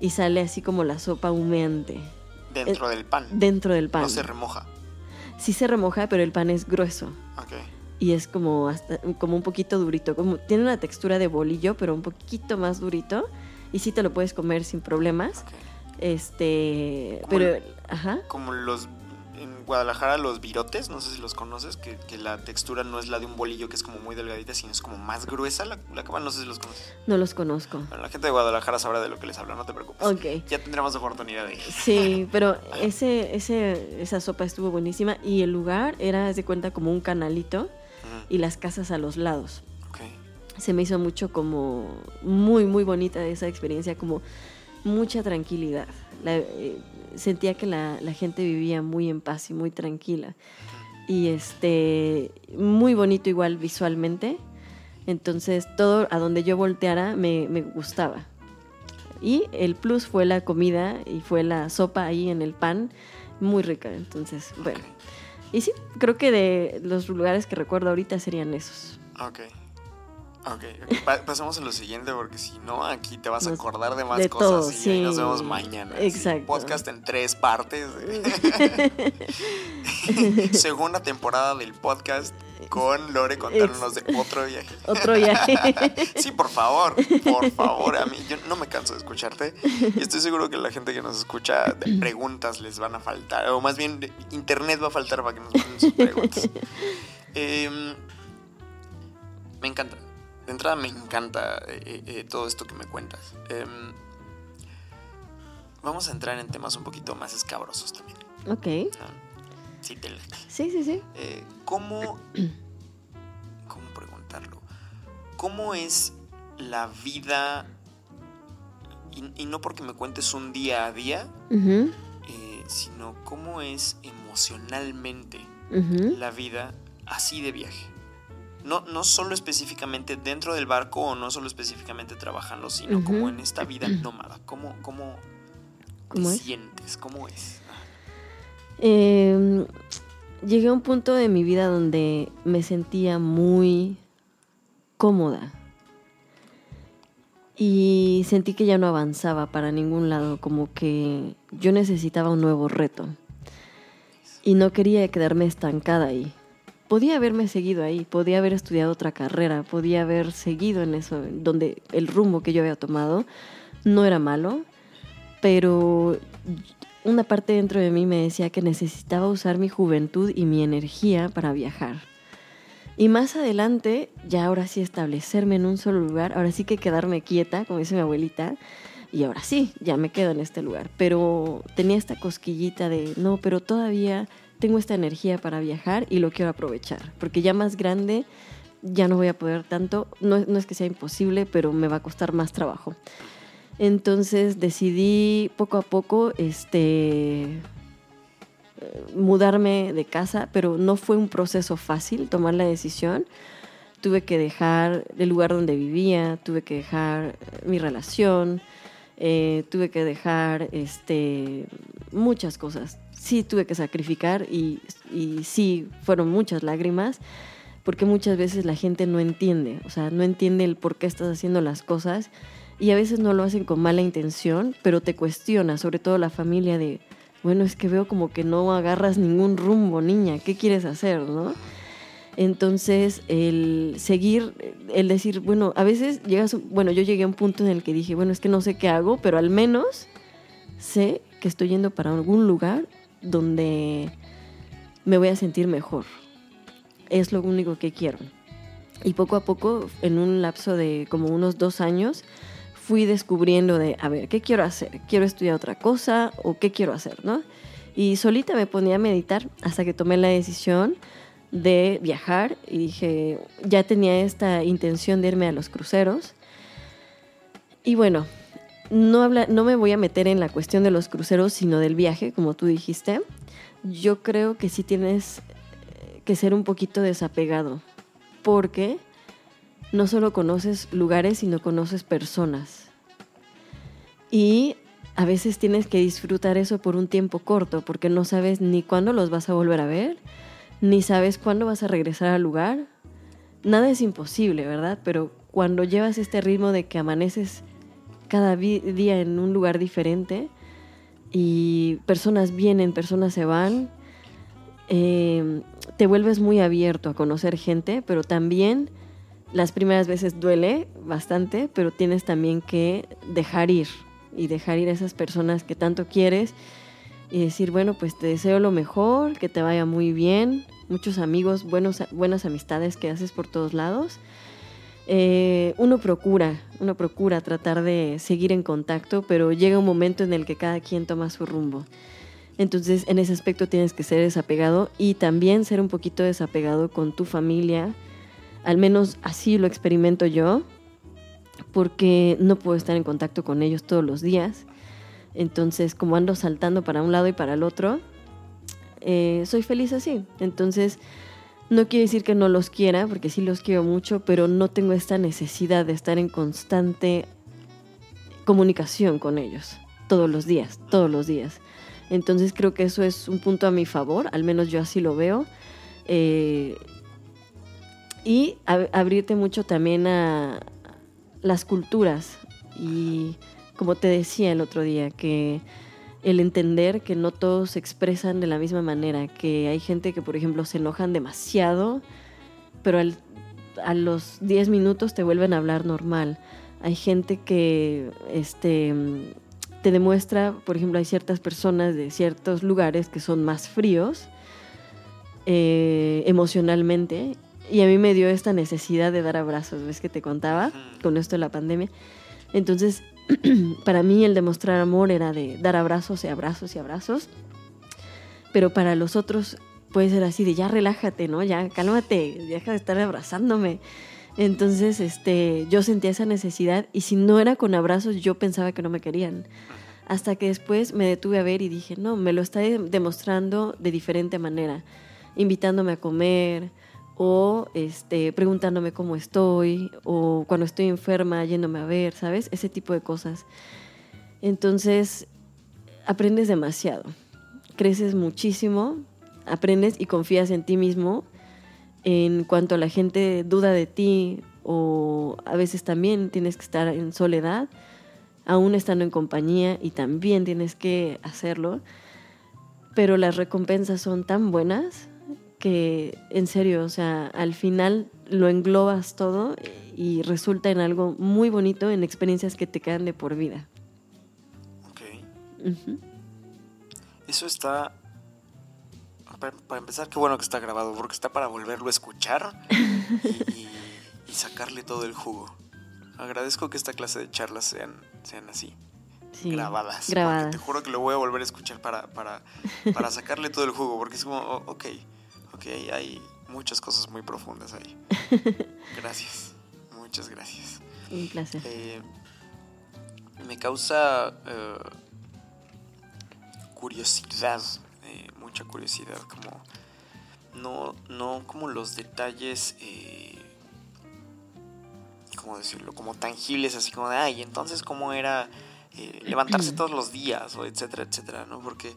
y sale así como la sopa humeante Dentro del pan. dentro del pan. No se remoja. Sí se remoja, pero el pan es grueso y es como hasta como un poquito durito, como tiene una textura de bolillo, pero un poquito más durito y sí te lo puedes comer sin problemas. Este, Como pero el- ajá. Como los. Guadalajara, los virotes, no sé si los conoces, que, que la textura no es la de un bolillo que es como muy delgadita, sino es como más gruesa la, la capa. No sé si los conoces. No los conozco. Bueno, la gente de Guadalajara sabrá de lo que les hablo, no te preocupes. Ok. Ya tendremos oportunidad de ir. Sí, pero ese, ese, esa sopa estuvo buenísima y el lugar era, haz de cuenta, como un canalito y las casas a los lados. Ok. Se me hizo mucho como muy, muy bonita esa experiencia, como mucha tranquilidad. La- eh, sentía que la, la gente vivía muy en paz y muy tranquila. Y este, muy bonito igual visualmente. Entonces todo a donde yo volteara me, me gustaba. Y el plus fue la comida y fue la sopa ahí en el pan, muy rica. Entonces, bueno. Y sí, creo que de los lugares que recuerdo ahorita serían esos. Ok. Ok, ok. Pa- pasamos a lo siguiente porque si no, aquí te vas a acordar de más de cosas todo, y ahí nos sí. vemos mañana. sí. Exacto. Podcast en tres partes. Segunda temporada del podcast con Lore contándonos de otro viaje. Otro viaje. Sí, por favor, por favor. A mí yo no me canso de escucharte y estoy seguro que la gente que nos escucha de preguntas les van a faltar, o más bien internet va a faltar para que nos manden sus preguntas. Em, me encanta. De entrada me encanta eh, eh, todo esto que me cuentas. Em, vamos a entrar en temas un poquito más escabrosos también. ok. Sí, te. Sí, sí, sí. Eh, ¿Cómo. ¿Cómo preguntarlo? ¿Cómo es la vida? Y, y no porque me cuentes un día a día, eh, sino cómo es emocionalmente la vida así de viaje. No, no solo específicamente dentro del barco o no solo específicamente trabajando, sino como en esta vida nómada. ¿Cómo, cómo, ¿Cómo te es? sientes? ¿Cómo es? Eh, llegué a un punto de mi vida donde me sentía muy cómoda. Y sentí que ya no avanzaba para ningún lado, como que yo necesitaba un nuevo reto. Y no quería quedarme estancada ahí. Podía haberme seguido ahí, podía haber estudiado otra carrera, podía haber seguido en eso, donde el rumbo que yo había tomado no era malo, pero una parte dentro de mí me decía que necesitaba usar mi juventud y mi energía para viajar. Y más adelante, ya ahora sí establecerme en un solo lugar, ahora sí que quedarme quieta, como dice mi abuelita, y ahora sí, ya me quedo en este lugar. Pero tenía esta cosquillita de, no, pero todavía tengo esta energía para viajar y lo quiero aprovechar, porque ya más grande ya no voy a poder tanto, no, no es que sea imposible, pero me va a costar más trabajo. Entonces decidí poco a poco este, mudarme de casa, pero no fue un proceso fácil tomar la decisión. Tuve que dejar el lugar donde vivía, tuve que dejar mi relación, eh, tuve que dejar este, muchas cosas. Sí tuve que sacrificar y, y sí fueron muchas lágrimas, porque muchas veces la gente no entiende, o sea, no entiende el por qué estás haciendo las cosas y a veces no lo hacen con mala intención, pero te cuestiona, sobre todo la familia de, bueno, es que veo como que no agarras ningún rumbo, niña, ¿qué quieres hacer, no? Entonces, el seguir, el decir, bueno, a veces llegas, bueno, yo llegué a un punto en el que dije, bueno, es que no sé qué hago, pero al menos sé que estoy yendo para algún lugar donde me voy a sentir mejor. Es lo único que quiero. Y poco a poco, en un lapso de como unos dos años, fui descubriendo de, a ver, ¿qué quiero hacer? ¿Quiero estudiar otra cosa o qué quiero hacer? ¿no? Y solita me ponía a meditar hasta que tomé la decisión de viajar y dije, ya tenía esta intención de irme a los cruceros. Y bueno, no, habla, no me voy a meter en la cuestión de los cruceros, sino del viaje, como tú dijiste. Yo creo que sí tienes eh, que ser un poquito desapegado, porque no solo conoces lugares, sino conoces personas. Y a veces tienes que disfrutar eso por un tiempo corto, porque no sabes ni cuándo los vas a volver a ver, ni sabes cuándo vas a regresar al lugar. Nada es imposible, ¿verdad? Pero cuando llevas este ritmo de que amaneces cada día en un lugar diferente y personas vienen, personas se van, eh, te vuelves muy abierto a conocer gente, pero también las primeras veces duele bastante, pero tienes también que dejar ir y dejar ir a esas personas que tanto quieres y decir, bueno, pues te deseo lo mejor, que te vaya muy bien, muchos amigos, buenos, buenas amistades que haces por todos lados. Eh, uno procura, uno procura tratar de seguir en contacto, pero llega un momento en el que cada quien toma su rumbo. Entonces, en ese aspecto tienes que ser desapegado y también ser un poquito desapegado con tu familia. Al menos así lo experimento yo, porque no puedo estar en contacto con ellos todos los días. Entonces, como ando saltando para un lado y para el otro, eh, soy feliz así. Entonces, no quiere decir que no los quiera, porque sí los quiero mucho, pero no tengo esta necesidad de estar en constante comunicación con ellos, todos los días, todos los días. Entonces creo que eso es un punto a mi favor, al menos yo así lo veo. Eh, y abrirte mucho también a las culturas. Y como te decía el otro día, que el entender que no todos se expresan de la misma manera, que hay gente que, por ejemplo, se enojan demasiado, pero a los 10 minutos te vuelven a hablar normal. Hay gente que este, te demuestra, por ejemplo, hay ciertas personas de ciertos lugares que son más fríos eh, emocionalmente. Y a mí me dio esta necesidad de dar abrazos, ¿ves que te contaba con esto de la pandemia? Entonces, para mí el demostrar amor era de dar abrazos y abrazos y abrazos, pero para los otros puede ser así de ya relájate, ¿no? Ya cálmate, deja de estar abrazándome. Entonces, este, yo sentía esa necesidad y si no era con abrazos, yo pensaba que no me querían. Hasta que después me detuve a ver y dije, no, me lo está demostrando de diferente manera, invitándome a comer, o este, preguntándome cómo estoy, o cuando estoy enferma, yéndome a ver, ¿sabes? Ese tipo de cosas. Entonces, aprendes demasiado, creces muchísimo, aprendes y confías en ti mismo. En cuanto a la gente duda de ti, o a veces también tienes que estar en soledad, aún estando en compañía, y también tienes que hacerlo. Pero las recompensas son tan buenas que en serio, o sea, al final lo englobas todo y resulta en algo muy bonito, en experiencias que te quedan de por vida. Ok. Eso está... Para, empezar, qué bueno que está grabado, porque está para volverlo a escuchar y, sacarle todo el jugo. Agradezco que esta clase de charlas sean, sean así. grabadas. grabadas. Te juro que lo voy a volver a escuchar para, para, para sacarle todo el jugo, porque es como, ok, ok, hay muchas cosas muy profundas ahí. Gracias, muchas gracias. Un placer. Eh, me causa eh, curiosidad, eh, mucha curiosidad, como no, no como los detalles, ¿cómo decirlo? Como tangibles, así como de, ay, entonces cómo era levantarse todos los días, o etcétera, etcétera, ¿no? Porque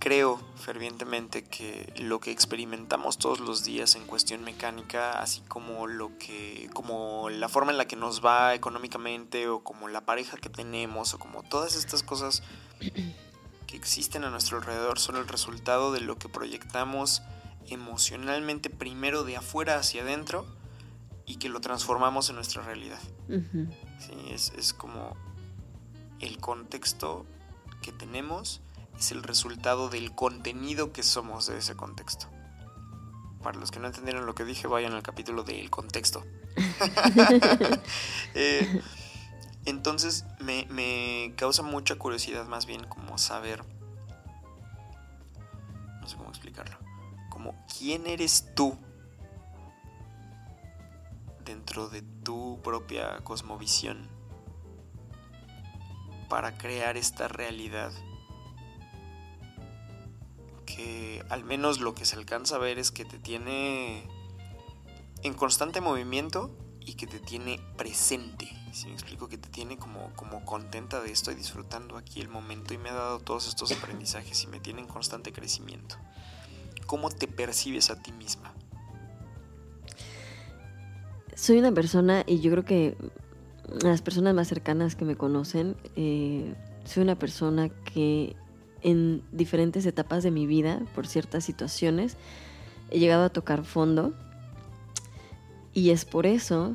Creo fervientemente que lo que experimentamos todos los días en cuestión mecánica, así como lo que como la forma en la que nos va económicamente o como la pareja que tenemos o como todas estas cosas que existen a nuestro alrededor son el resultado de lo que proyectamos emocionalmente primero de afuera hacia adentro y que lo transformamos en nuestra realidad. sí, es, es como el contexto que tenemos es el resultado del contenido que somos de ese contexto. Para los que no entendieron lo que dije, vayan al capítulo del contexto. Eh, entonces me, me causa mucha curiosidad más bien como saber, no sé cómo explicarlo, como quién eres tú dentro de tu propia cosmovisión para crear esta realidad al menos lo que se alcanza a ver es que te tiene en constante movimiento y que te tiene presente. Si me explico, que te tiene como, como contenta de estoy disfrutando aquí el momento y me ha dado todos estos aprendizajes y me tiene en constante crecimiento. ¿Cómo te percibes a ti misma? Soy una persona, y yo creo que las personas más cercanas que me conocen, eh, soy una persona que en diferentes etapas de mi vida, por ciertas situaciones, he llegado a tocar fondo. Y es por eso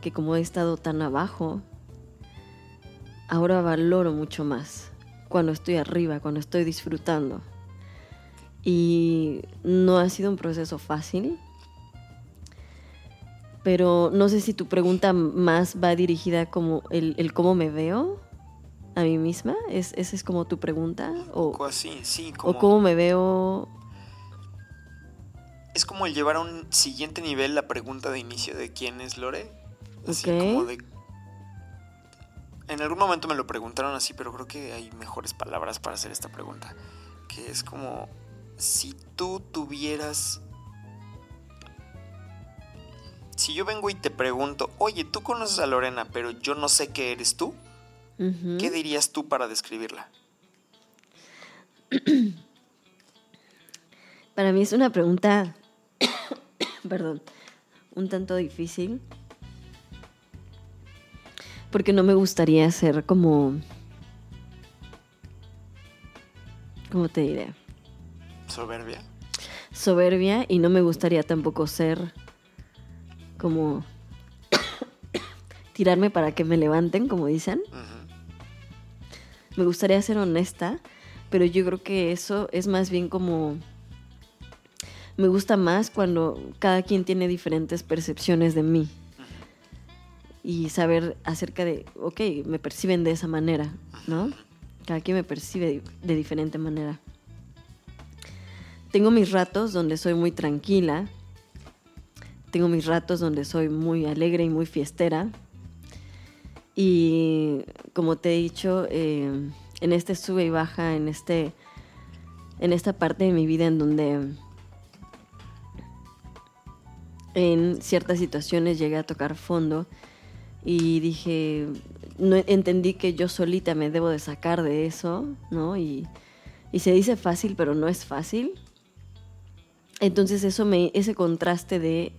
que como he estado tan abajo, ahora valoro mucho más cuando estoy arriba, cuando estoy disfrutando. Y no ha sido un proceso fácil, pero no sé si tu pregunta más va dirigida como el, el cómo me veo a mí misma? ¿Es, ¿Esa es como tu pregunta? O, así, sí. ¿O cómo me veo? Es como el llevar a un siguiente nivel la pregunta de inicio de quién es Lore. Así como de... en algún momento me lo preguntaron así, pero creo que hay mejores palabras para hacer esta pregunta. Que es como, si tú tuvieras... Si yo vengo y te pregunto, oye, tú conoces a Lorena, pero yo no sé qué eres tú, ¿qué dirías tú para describirla? Para mí es una pregunta, perdón, un tanto difícil. Porque no me gustaría ser como... ¿Cómo te diré? Soberbia. Soberbia y no me gustaría tampoco ser como... tirarme para que me levanten, como dicen. Ujú. Me gustaría ser honesta, pero yo creo que eso es más bien como... Me gusta más cuando cada quien tiene diferentes percepciones de mí. Y saber acerca de, ok, me perciben de esa manera, ¿no? Cada quien me percibe de diferente manera. Tengo mis ratos donde soy muy tranquila. Tengo mis ratos donde soy muy alegre y muy fiestera. Y como te he dicho, eh, en este sube y baja, en este, en esta parte de mi vida en donde en ciertas situaciones llegué a tocar fondo y dije, no entendí que yo solita me debo de sacar de eso, ¿no? Y, y se dice fácil, pero no es fácil. Entonces eso me, ese contraste de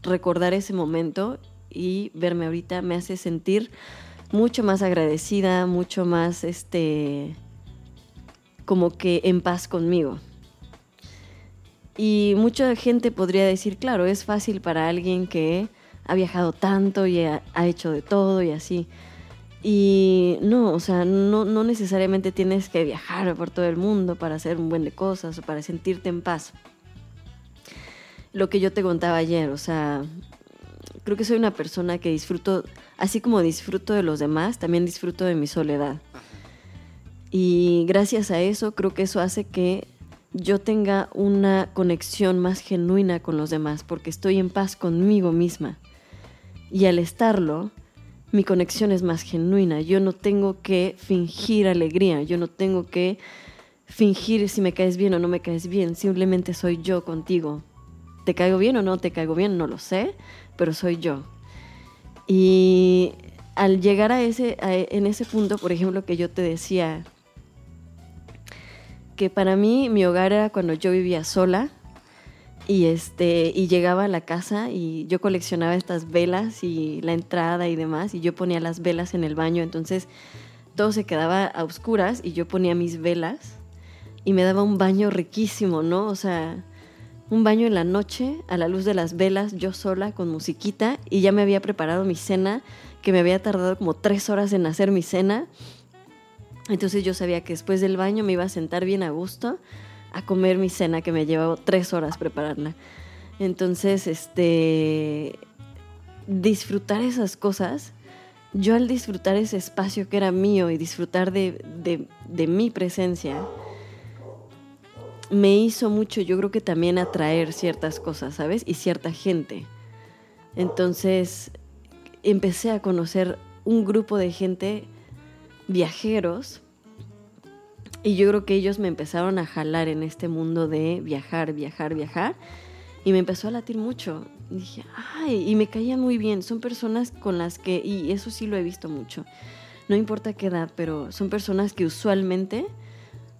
recordar ese momento y verme ahorita me hace sentir mucho más agradecida, mucho más este como que en paz conmigo. Y mucha gente podría decir, claro, es fácil para alguien que ha viajado tanto y ha, hecho de todo y así. Y no, o sea, no, no necesariamente tienes que viajar por todo el mundo para hacer un buen de cosas o para sentirte en paz. Lo que yo te contaba ayer, o sea, creo que soy una persona que disfruto, así como disfruto de los demás, también disfruto de mi soledad. Y gracias a eso, creo que eso hace que yo tenga una conexión más genuina con los demás, porque estoy en paz conmigo misma. Y al estarlo, mi conexión es más genuina. Yo no tengo que fingir alegría, yo no tengo que fingir si me caes bien o no me caes bien, simplemente soy yo contigo. ¿Te caigo bien o no te caigo bien? No lo sé, pero soy yo. Y al llegar a ese, a- en ese punto, por ejemplo, que yo te decía que para mí mi hogar era cuando yo vivía sola y este y llegaba a la casa y yo coleccionaba estas velas y la entrada y demás y yo ponía las velas en el baño, entonces todo se quedaba a oscuras y yo ponía mis velas y me daba un baño riquísimo, ¿no? O sea, un baño en la noche a la luz de las velas, yo sola con musiquita y ya me había preparado mi cena, que me había tardado como tres horas en hacer mi cena. Entonces yo sabía que después del baño me iba a sentar bien a gusto a comer mi cena que me llevaba tres horas prepararla. Entonces, este, disfrutar esas cosas, yo al disfrutar ese espacio que era mío y disfrutar de, de, de mi presencia, me hizo mucho, yo creo que también atraer ciertas cosas, ¿sabes? Y cierta gente. Entonces, empecé a conocer un grupo de gente viajeros y yo creo que ellos me empezaron a jalar en este mundo de viajar, viajar, viajar y me empezó a latir mucho. Dije, ay, y me caían muy bien. Son personas con las que, y eso sí lo he visto mucho, no importa qué edad, pero son personas que usualmente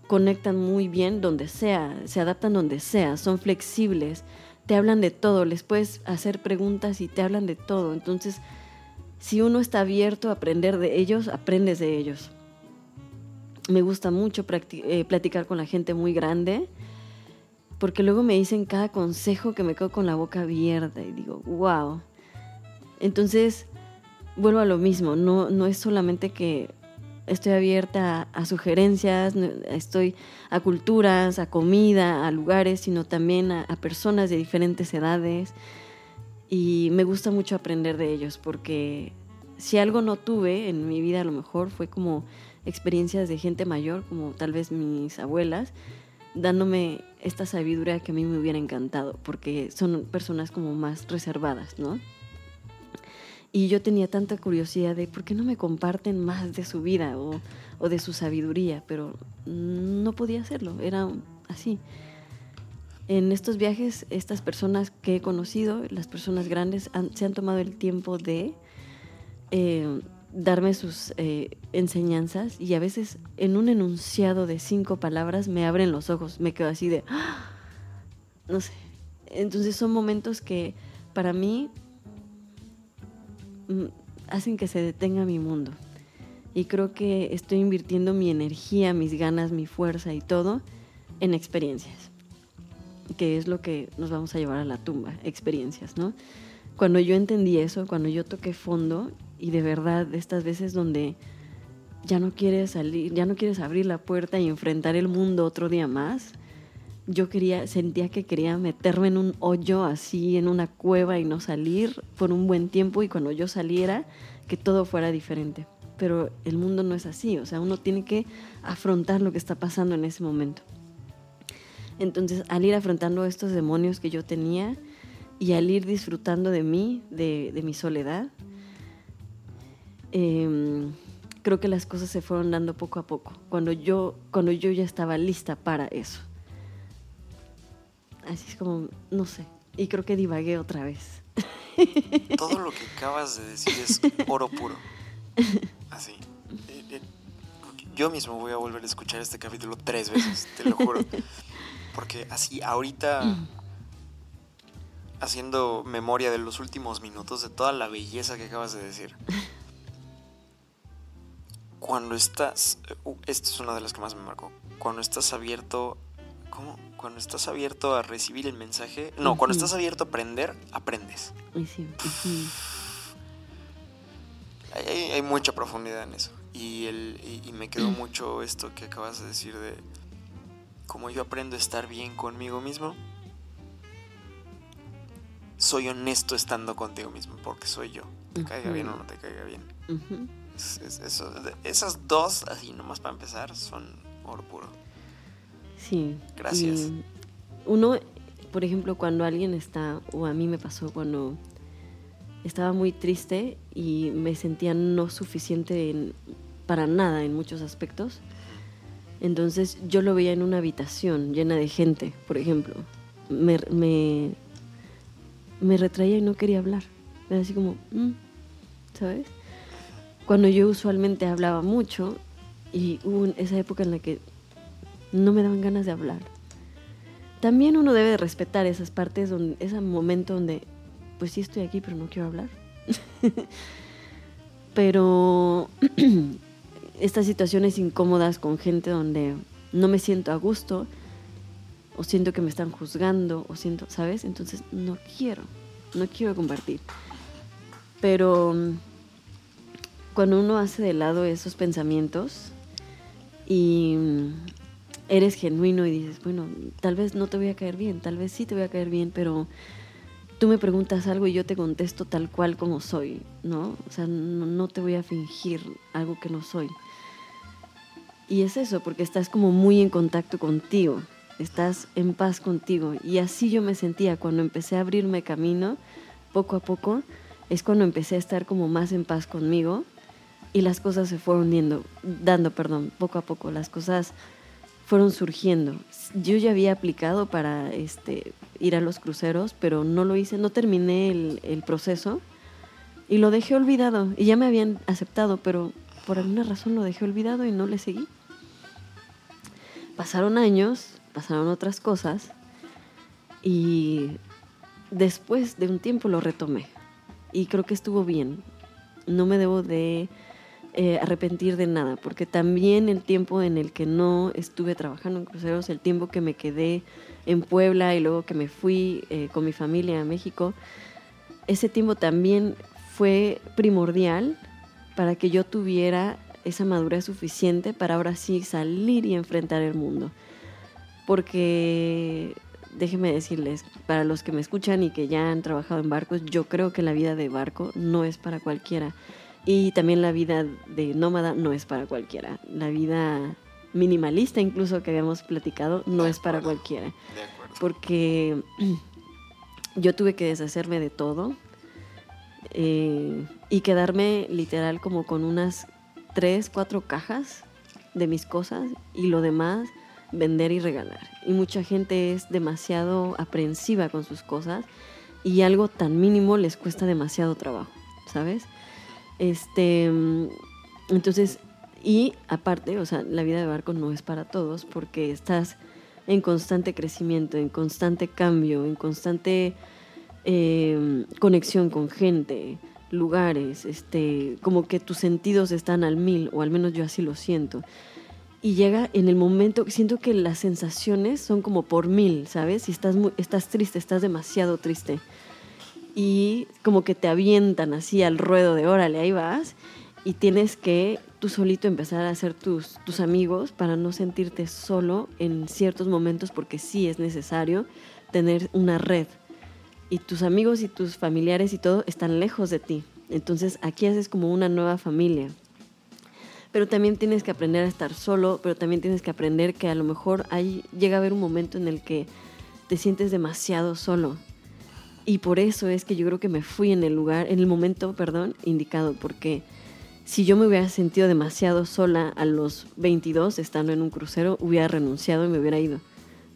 conectan muy bien donde sea, se adaptan donde sea, son flexibles, te hablan de todo, les puedes hacer preguntas y te hablan de todo. Entonces, si uno está abierto a aprender de ellos, aprendes de ellos. Me gusta mucho eh, platicar con la gente muy grande, porque luego me dicen cada consejo que me quedo con la boca abierta y digo, wow. Entonces, vuelvo a lo mismo, no, no es solamente que estoy abierta a, sugerencias, estoy a culturas, a comida, a lugares, sino también a, a personas de diferentes edades. Y me gusta mucho aprender de ellos porque si algo no tuve en mi vida a lo mejor fue como experiencias de gente mayor, como tal vez mis abuelas, dándome esta sabiduría que a mí me hubiera encantado, porque son personas como más reservadas, ¿no? Y yo tenía tanta curiosidad de por qué no me comparten más de su vida o, o de su sabiduría, pero no podía hacerlo, era así. En estos viajes, estas personas que he conocido, las personas grandes, se han tomado el tiempo de eh, darme sus eh, enseñanzas y a veces en un enunciado de cinco palabras me abren los ojos, me quedo así de, ¡ah! no sé. Entonces son momentos que para mí hacen que se detenga mi mundo. Y creo que estoy invirtiendo mi energía, mis ganas, mi fuerza y todo en experiencias que es lo que nos vamos a llevar a la tumba, experiencias, ¿no? Cuando yo entendí eso, cuando yo toqué fondo y de verdad estas veces donde ya no quieres salir, ya no quieres abrir la puerta y enfrentar el mundo otro día más, yo quería, sentía que quería meterme en un hoyo así, en una cueva y no salir por un buen tiempo y cuando yo saliera, que todo fuera diferente. Pero el mundo no es así, o sea, uno tiene que afrontar lo que está pasando en ese momento. Entonces, al ir afrontando estos demonios que yo tenía y al ir disfrutando de mí, de, mi soledad, em, creo que las cosas se fueron dando poco a poco, cuando yo, cuando yo ya estaba lista para eso. Así es como, no sé, y creo que divagué otra vez. Todo lo que acabas de decir es oro puro. Así. Eh, eh, yo mismo voy a volver a escuchar este capítulo tres veces, te lo juro. Porque así, ahorita, haciendo memoria de los últimos minutos, de toda la belleza que acabas de decir. Cuando estás, uh, esta es una de las que más me marcó, cuando estás abierto, ¿cómo? Cuando estás abierto a recibir el mensaje, no, cuando estás abierto a aprender, aprendes. hay, mucha profundidad en eso. Y, el, y me quedó mucho esto que acabas de decir de como yo aprendo a estar bien conmigo mismo, soy honesto estando contigo mismo, porque soy yo. Te caiga bien o no te caiga bien. esas dos, así nomás para empezar, son oro puro. Sí. Gracias. uno, por ejemplo, cuando alguien está, o a mí me pasó cuando estaba muy triste y me sentía no suficiente para nada en muchos aspectos, entonces yo lo veía en una habitación llena de gente, por ejemplo. Me, me, retraía y no quería hablar. Era así como, mm", ¿sabes? Cuando yo usualmente hablaba mucho y hubo esa época en la que no me daban ganas de hablar. También uno debe respetar esas partes, donde, ese momento donde, pues sí estoy aquí, pero no quiero hablar. pero estas situaciones incómodas con gente donde no me siento a gusto o siento que me están juzgando o siento, ¿sabes? Entonces no quiero, no quiero compartir. Pero mm, cuando uno hace de lado esos pensamientos y mm, eres genuino y dices, bueno, tal vez no te voy a caer bien, tal vez sí te voy a caer bien, pero tú me preguntas algo y yo te contesto tal cual como soy, ¿no? O sea, no te voy a fingir algo que no soy. Y es eso, porque estás como muy en contacto contigo, estás en paz contigo. Y así yo me sentía cuando empecé a abrirme camino, poco a poco, es cuando empecé a estar como más en paz conmigo y las cosas se fueron dando, dando, perdón, poco a poco, las cosas fueron surgiendo. Yo ya había aplicado para este, ir a los cruceros, pero no lo hice, no terminé el, el proceso y lo dejé olvidado. Y ya me habían aceptado, pero por alguna razón lo dejé olvidado y no le seguí. Pasaron años, pasaron otras cosas y después de un tiempo lo retomé y creo que estuvo bien. No me debo de eh, arrepentir de nada, porque también el tiempo en el que no estuve trabajando en cruceros, el tiempo que me quedé en Puebla y luego que me fui eh, con mi familia a México, ese tiempo también fue primordial para que yo tuviera esa madurez suficiente para ahora sí salir y enfrentar el mundo. Porque déjenme decirles, para los que me escuchan y que ya han trabajado en barcos, yo creo que la vida de barco no es para cualquiera. Y también la vida de nómada no es para cualquiera. La vida minimalista incluso que habíamos platicado no es para cualquiera. Porque yo tuve que deshacerme de todo eh, y quedarme literal como con unas tres, cuatro cajas de mis cosas y lo demás vender y regalar. Y mucha gente es demasiado aprensiva con sus cosas y algo tan mínimo les cuesta demasiado trabajo, ¿sabes? Este, entonces, y aparte, o sea, la vida de barco no es para todos porque estás en constante crecimiento, en constante cambio, en constante eh, conexión con gente, lugares, este, como que tus sentidos están al mil, o al menos yo así lo siento. Y llega en el momento, siento que las sensaciones son como por mil, ¿sabes? Si estás, muy, estás triste, estás demasiado triste. Y como que te avientan así al ruedo de órale, ahí vas. Y tienes que tú solito empezar a hacer tus, tus amigos para no sentirte solo en ciertos momentos, porque sí es necesario tener una red y tus amigos y tus familiares y todo están lejos de ti. Entonces aquí haces como una nueva familia. Pero también tienes que aprender a estar solo, pero también tienes que aprender que a lo mejor ahí llega a haber un momento en el que te sientes demasiado solo. Y por eso es que yo creo que me fui en el lugar, en el momento, perdón, indicado, porque si yo me hubiera sentido demasiado sola a los 22 estando en un crucero, hubiera renunciado y me hubiera ido,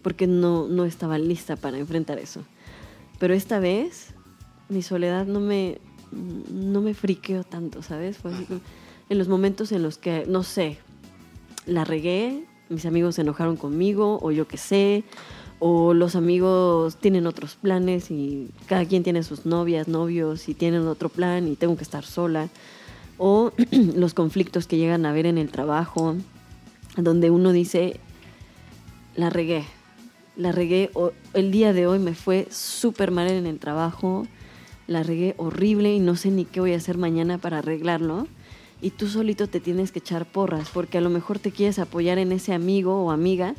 porque no, no estaba lista para enfrentar eso. Pero esta vez mi soledad no me, no me friqueó tanto, ¿sabes? Fue así en los momentos en los que, no sé, la regué, mis amigos se enojaron conmigo, o yo qué sé, o los amigos tienen otros planes y cada quien tiene sus novias, novios y tienen otro plan y tengo que estar sola, o los conflictos que llegan a ver en el trabajo, donde uno dice, la regué, la regué, el día de hoy me fue súper mal en el trabajo, la regué horrible y no sé ni qué voy a hacer mañana para arreglarlo. Y tú solito te tienes que echar porras, porque a lo mejor te quieres apoyar en ese amigo o amiga,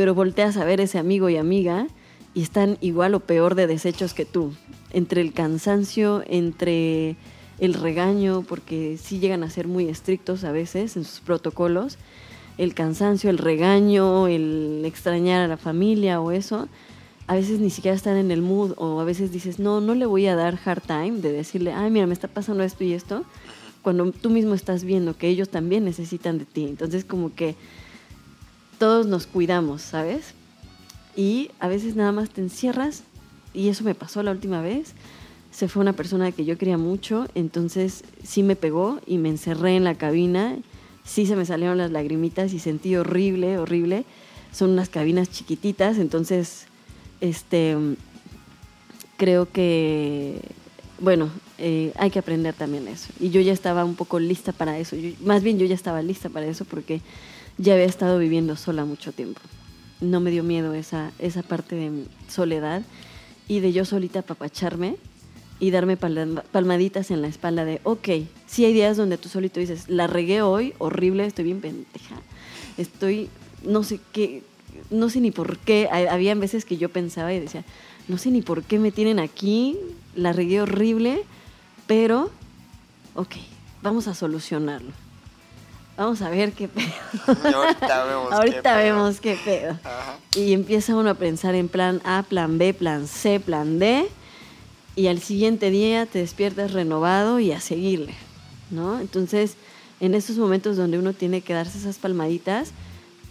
pero volteas a ver ese amigo y amiga y están igual o peor de desechos que tú. Entre el cansancio, entre el regaño, porque sí llegan a ser muy estrictos a veces en sus protocolos, el cansancio, el regaño, el extrañar a la familia o eso, a veces ni siquiera están en el mood o a veces dices, no, no le voy a dar hard time de decirle, ay, mira, me está pasando esto y esto, cuando tú mismo estás viendo que ellos también necesitan de ti. Entonces como que todos nos cuidamos, ¿sabes? Y a veces nada más te encierras y eso me pasó la última vez. Se fue una persona que yo quería mucho, entonces sí me pegó y me encerré en la cabina sí se me salieron las lagrimitas y sentí horrible, horrible. Son unas cabinas chiquititas, entonces, este, creo que, bueno, eh, hay que aprender también eso. Y yo ya estaba un poco lista para eso. más bien yo ya estaba lista para eso porque ya había estado viviendo sola mucho tiempo. No me dio miedo esa, esa parte de soledad y de yo solita apapacharme y darme palmaditas en la espalda de, ok, sí hay días donde tú solito dices, la regué hoy, horrible, estoy bien pendeja, estoy, no sé qué, no sé ni por qué, había veces que yo pensaba y decía, no sé ni por qué me tienen aquí, la regué horrible, pero, ok, vamos a solucionarlo. Vamos a ver qué pedo. ahorita vemos ahorita qué vemos qué pedo. Y empieza uno a pensar en plan A, plan B, plan C, plan D y al siguiente día te despiertas renovado y a seguirle, ¿no? Entonces, en esos momentos donde uno tiene que darse esas palmaditas,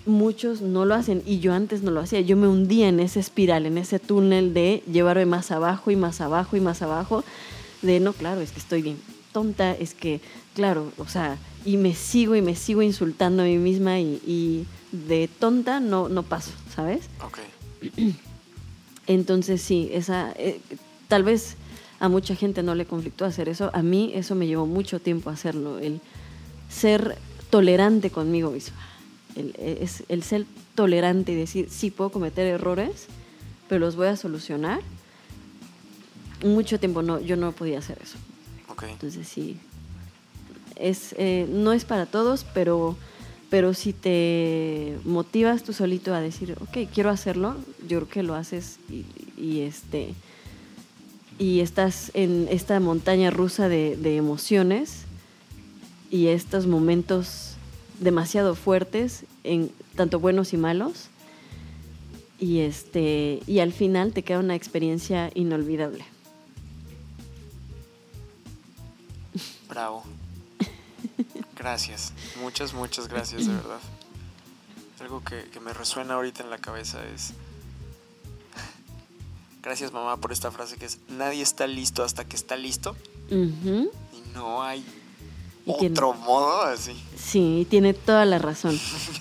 muchos no lo hacen y yo antes no lo hacía. Yo me hundía en esa espiral, en ese túnel de llevarme más abajo y más abajo y más abajo, de no, claro, es que estoy bien tonta, es que, claro, o sea, y me sigo y me sigo insultando a mí misma y, de tonta no, no paso, ¿sabes? Ok. Entonces sí, esa, eh, tal vez a mucha gente no le conflictó hacer eso. A mí eso me llevó mucho tiempo hacerlo, el ser tolerante conmigo misma. El, es, el ser tolerante y decir, sí, puedo cometer errores, pero los voy a solucionar. Mucho tiempo no, yo no podía hacer eso. Entonces sí, eh, no es para todos, pero, pero si te motivas tú solito a decir, ok, quiero hacerlo, yo creo que lo haces y, este y estás en esta montaña rusa de, emociones y estos momentos demasiado fuertes, en tanto buenos y malos, y este y al final te queda una experiencia inolvidable. Bravo. Gracias. Muchas, muchas gracias, de verdad. Algo que, que me resuena ahorita en la cabeza es... Gracias mamá por esta frase que es, nadie está listo hasta que está listo. Y no hay otro modo así. Sí, tiene toda la razón.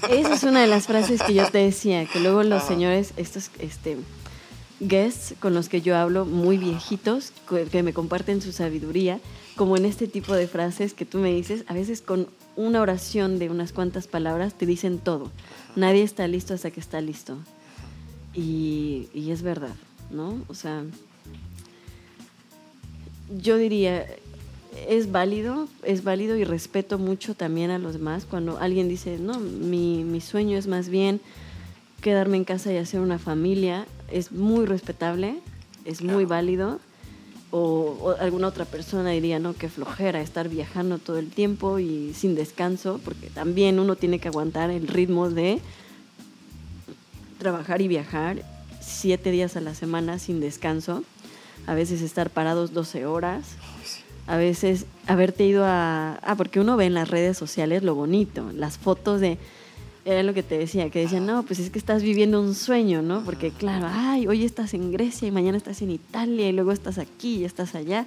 Esa es una de las frases que yo te decía, que luego los Ajá. señores, estos este, guests con los que yo hablo, muy viejitos, que me comparten su sabiduría, como en este tipo de frases que tú me dices, a veces con una oración de unas cuantas palabras te dicen todo. Nadie está listo hasta que está listo. Y, y es verdad, ¿no? O sea, yo diría, es válido, es válido y respeto mucho también a los demás cuando alguien dice, no, mi, mi sueño es más bien quedarme en casa y hacer una familia, es muy respetable, es muy válido. O, o alguna otra persona diría, no, qué flojera estar viajando todo el tiempo y sin descanso, porque también uno tiene que aguantar el ritmo de trabajar y viajar siete días a la semana sin descanso, a veces estar parados 12 horas, a veces haberte ido a... Ah, porque uno ve en las redes sociales lo bonito, las fotos de... Era lo que te decía, que decían, no, pues es que estás viviendo un sueño, ¿no? Porque claro, ay, hoy estás en Grecia y mañana estás en Italia y luego estás aquí y estás allá.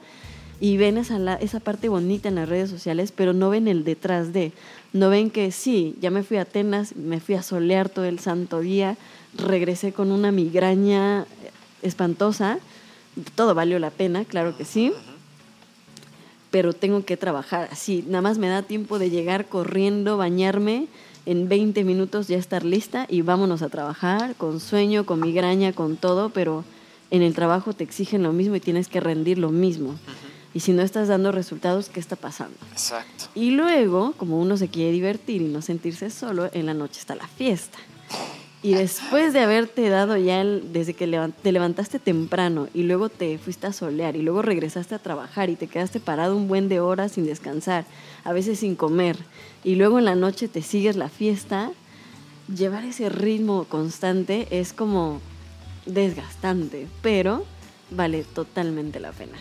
Y ven esa, esa parte bonita en las redes sociales, pero no ven el detrás de. No ven que sí, ya me fui a Atenas, me fui a solear todo el santo día, regresé con una migraña espantosa. Todo valió la pena, claro que sí pero tengo que trabajar así. Nada más me da tiempo de llegar corriendo, bañarme, en 20 minutos ya estar lista y vámonos a trabajar con sueño, con migraña, con todo, pero en el trabajo te exigen lo mismo y tienes que rendir lo mismo. Y si no estás dando resultados, ¿qué está pasando? Exacto. Y luego, como uno se quiere divertir y no sentirse solo, en la noche está la fiesta. Y después de haberte dado ya, el- desde que te levantaste temprano y luego te fuiste a solear y luego regresaste a trabajar y te quedaste parado un buen de horas sin descansar, a veces sin comer, y luego en la noche te sigues la fiesta, llevar ese ritmo constante es como desgastante, pero vale totalmente la pena.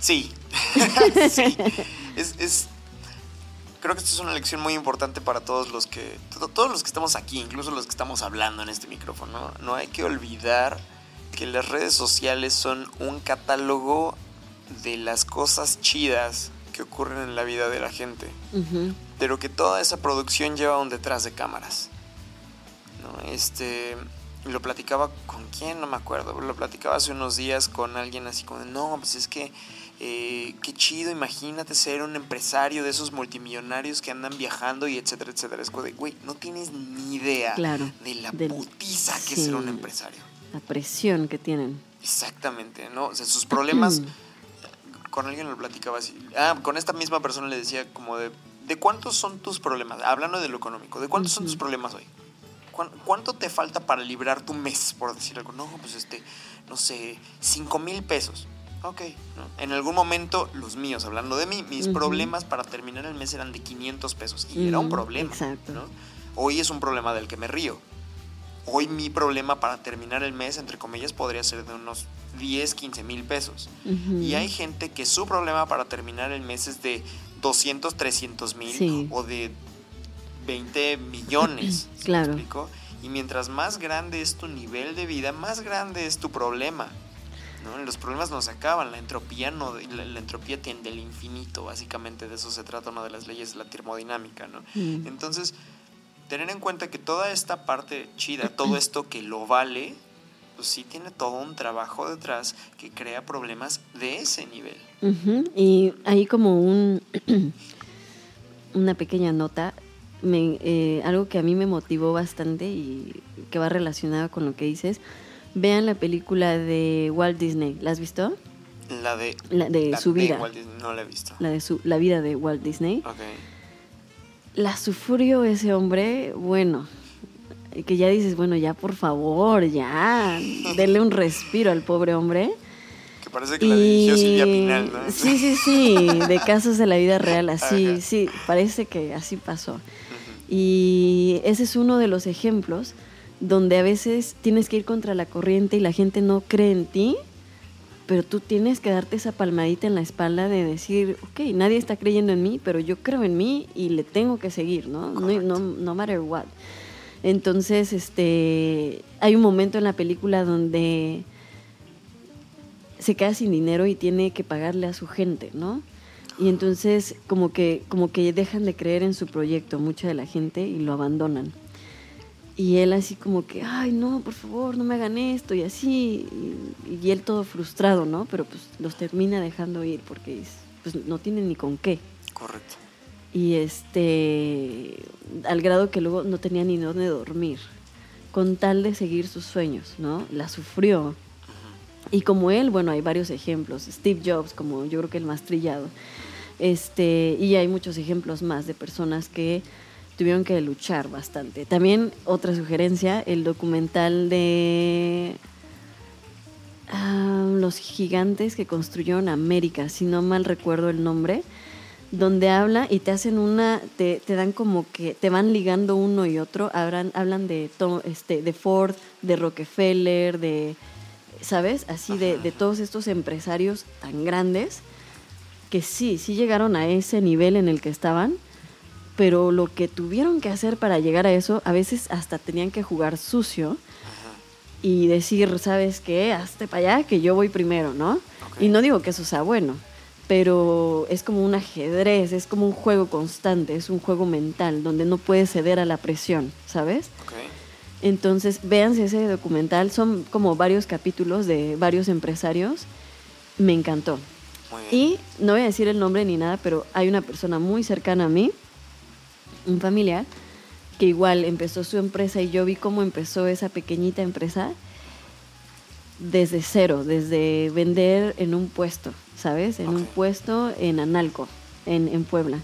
Sí. sí. Es, es- creo que esta es una lección muy importante para todos los que to- todos los que estamos aquí, incluso los que estamos hablando en este micrófono. No hay que olvidar que las redes sociales son un catálogo de las cosas chidas que ocurren en la vida de la gente, pero que toda esa producción lleva un detrás de cámaras. ¿no? Este, lo platicaba con quién, no me acuerdo, lo platicaba hace unos días con alguien así como, no, pues es que, eh, qué chido, imagínate ser un empresario de esos multimillonarios que andan viajando y etcétera, etcétera. Es como de, güey, no tienes ni idea Claro, de la del- putiza que es ser un empresario. La presión que tienen. Exactamente, ¿no? O sea, sus problemas, con alguien lo platicaba así. Ah, con esta misma persona le decía como de, ¿de cuántos son tus problemas? Hablando de lo económico, ¿de cuántos son tus problemas hoy? ¿Cuán- ¿Cuánto te falta para librar tu mes, por decir algo? No, pues este, no sé, cinco mil pesos. Ok, ¿no? En algún momento, los míos, hablando de mí, mis Ujú. problemas para terminar el mes eran de 500 pesos. Y era un Mm, problema. exacto. ¿no? Hoy es un problema del que me río. Hoy mi problema para terminar el mes, entre comillas, podría ser de unos 10, 15 mil pesos. Y hay gente que su problema para terminar el mes es de 200, 300 mil Sí. o de 20 millones. ¿sí me Claro. explico? Y mientras más grande es tu nivel de vida, más grande es tu problema. ¿no? Los problemas no se acaban, la entropía no, la, la entropía tiende al infinito, básicamente de eso se trata una de las leyes de la termodinámica, ¿no? Mm. Entonces, tener en cuenta que toda esta parte chida, todo esto que lo vale, pues sí tiene todo un trabajo detrás que crea problemas de ese nivel. Y ahí como un una pequeña nota, me, eh, algo que a mí me motivó bastante y que va relacionado con lo que dices. Vean la película de Walt Disney. ¿La has visto? La de, La de la su de vida. Walt Disney, no la he visto. La de su, la vida de Walt Disney. Ok. La sufrió ese hombre, bueno, que ya dices, bueno, ya por favor, ya, denle un respiro al pobre hombre. Que parece que la dirigió Silvia Pinal, ¿no? Sí, sí, sí, de casos de la vida real, así, Ajá. sí, parece que así pasó. Y ese es uno de los ejemplos donde a veces tienes que ir contra la corriente y la gente no cree en ti pero tú tienes que darte esa palmadita en la espalda de decir, ok, nadie está creyendo en mí, pero yo creo en mí y le tengo que seguir, ¿no? No, no, no matter what. Entonces, este, hay un momento en la película donde se queda sin dinero y tiene que pagarle a su gente, ¿no? Y entonces como que, como que dejan de creer en su proyecto mucha de la gente y lo abandonan. Y él así como que, ay, no, por favor, no me hagan esto y así. Y, él todo frustrado, ¿no? Pero pues los termina dejando ir porque pues, no tienen ni con qué. Correcto. Y este, al grado que luego no tenía ni dónde dormir, con tal de seguir sus sueños, ¿no? La sufrió. Y como él, bueno, hay varios ejemplos. Steve Jobs, como yo creo que el más trillado. Este, y hay muchos ejemplos más de personas que tuvieron que luchar bastante. También otra sugerencia, el documental de ah, los gigantes que construyeron América, si no mal recuerdo el nombre, donde habla y te hacen una, te, te dan como que te van ligando uno y otro, hablan, hablan de, este, de Ford, de Rockefeller, de, ¿sabes? Así de, de todos estos empresarios tan grandes que sí, sí llegaron a ese nivel en el que estaban, pero lo que tuvieron que hacer para llegar a eso, a veces hasta tenían que jugar sucio y decir, ¿sabes qué? Hazte para allá que yo voy primero, ¿no? Y no digo que eso sea bueno, pero es como un ajedrez, es como un juego constante, es un juego mental donde no puedes ceder a la presión, ¿sabes? Entonces, véanse ese documental, son como varios capítulos de varios empresarios, me encantó. Y no voy a decir el nombre ni nada, pero hay una persona muy cercana a mí, un familiar, que igual empezó su empresa y yo vi cómo empezó esa pequeñita empresa desde cero, desde vender en un puesto, ¿sabes? En un puesto en Analco, en, en Puebla.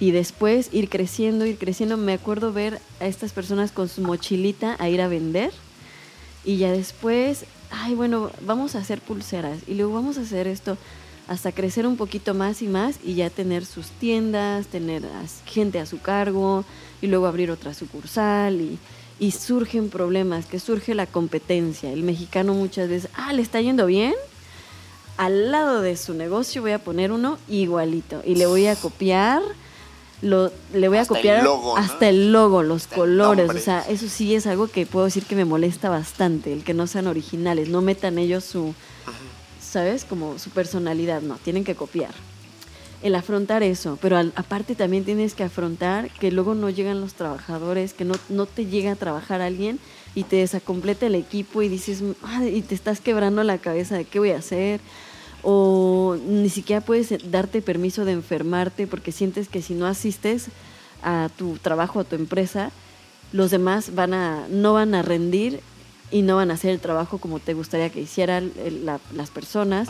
Y después ir creciendo, ir creciendo. Me acuerdo ver a estas personas con su mochilita a ir a vender. Y ya después, ay, bueno, vamos a hacer pulseras. Y luego vamos a hacer esto hasta crecer un poquito más y más y ya tener sus tiendas, tener gente a su cargo y luego abrir otra sucursal y, y surgen problemas, que surge la competencia. El mexicano muchas veces, ah, le está yendo bien, al lado de su negocio voy a poner uno igualito y le voy a copiar. Lo, le voy a copiar hasta el logo, los colores, o sea, eso sí es algo que puedo decir que me molesta bastante, el que no sean originales, no metan ellos su, ¿sabes? Como su personalidad, no, tienen que copiar. El afrontar eso, pero aparte también tienes que afrontar que luego no llegan los trabajadores, que no, no te llega a trabajar alguien y te desacompleta el equipo y dices, y te estás quebrando la cabeza de qué voy a hacer, o ni siquiera puedes darte permiso de enfermarte porque sientes que si no asistes a tu trabajo, a tu empresa, los demás van a, no van a rendir y no van a hacer el trabajo como te gustaría que hicieran las personas.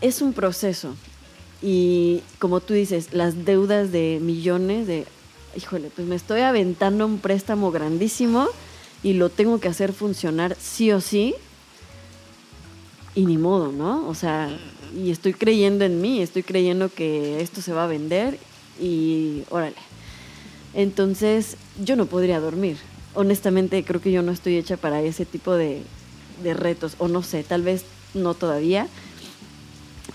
Es un proceso. Y como tú dices, las deudas de millones de, híjole, pues me estoy aventando un préstamo grandísimo y lo tengo que hacer funcionar sí o sí. Y ni modo, ¿no? O sea, y estoy creyendo en mí, estoy creyendo que esto se va a vender y órale. Entonces, yo no podría dormir honestamente creo que yo no estoy hecha para ese tipo de, retos, o no sé, tal vez no todavía,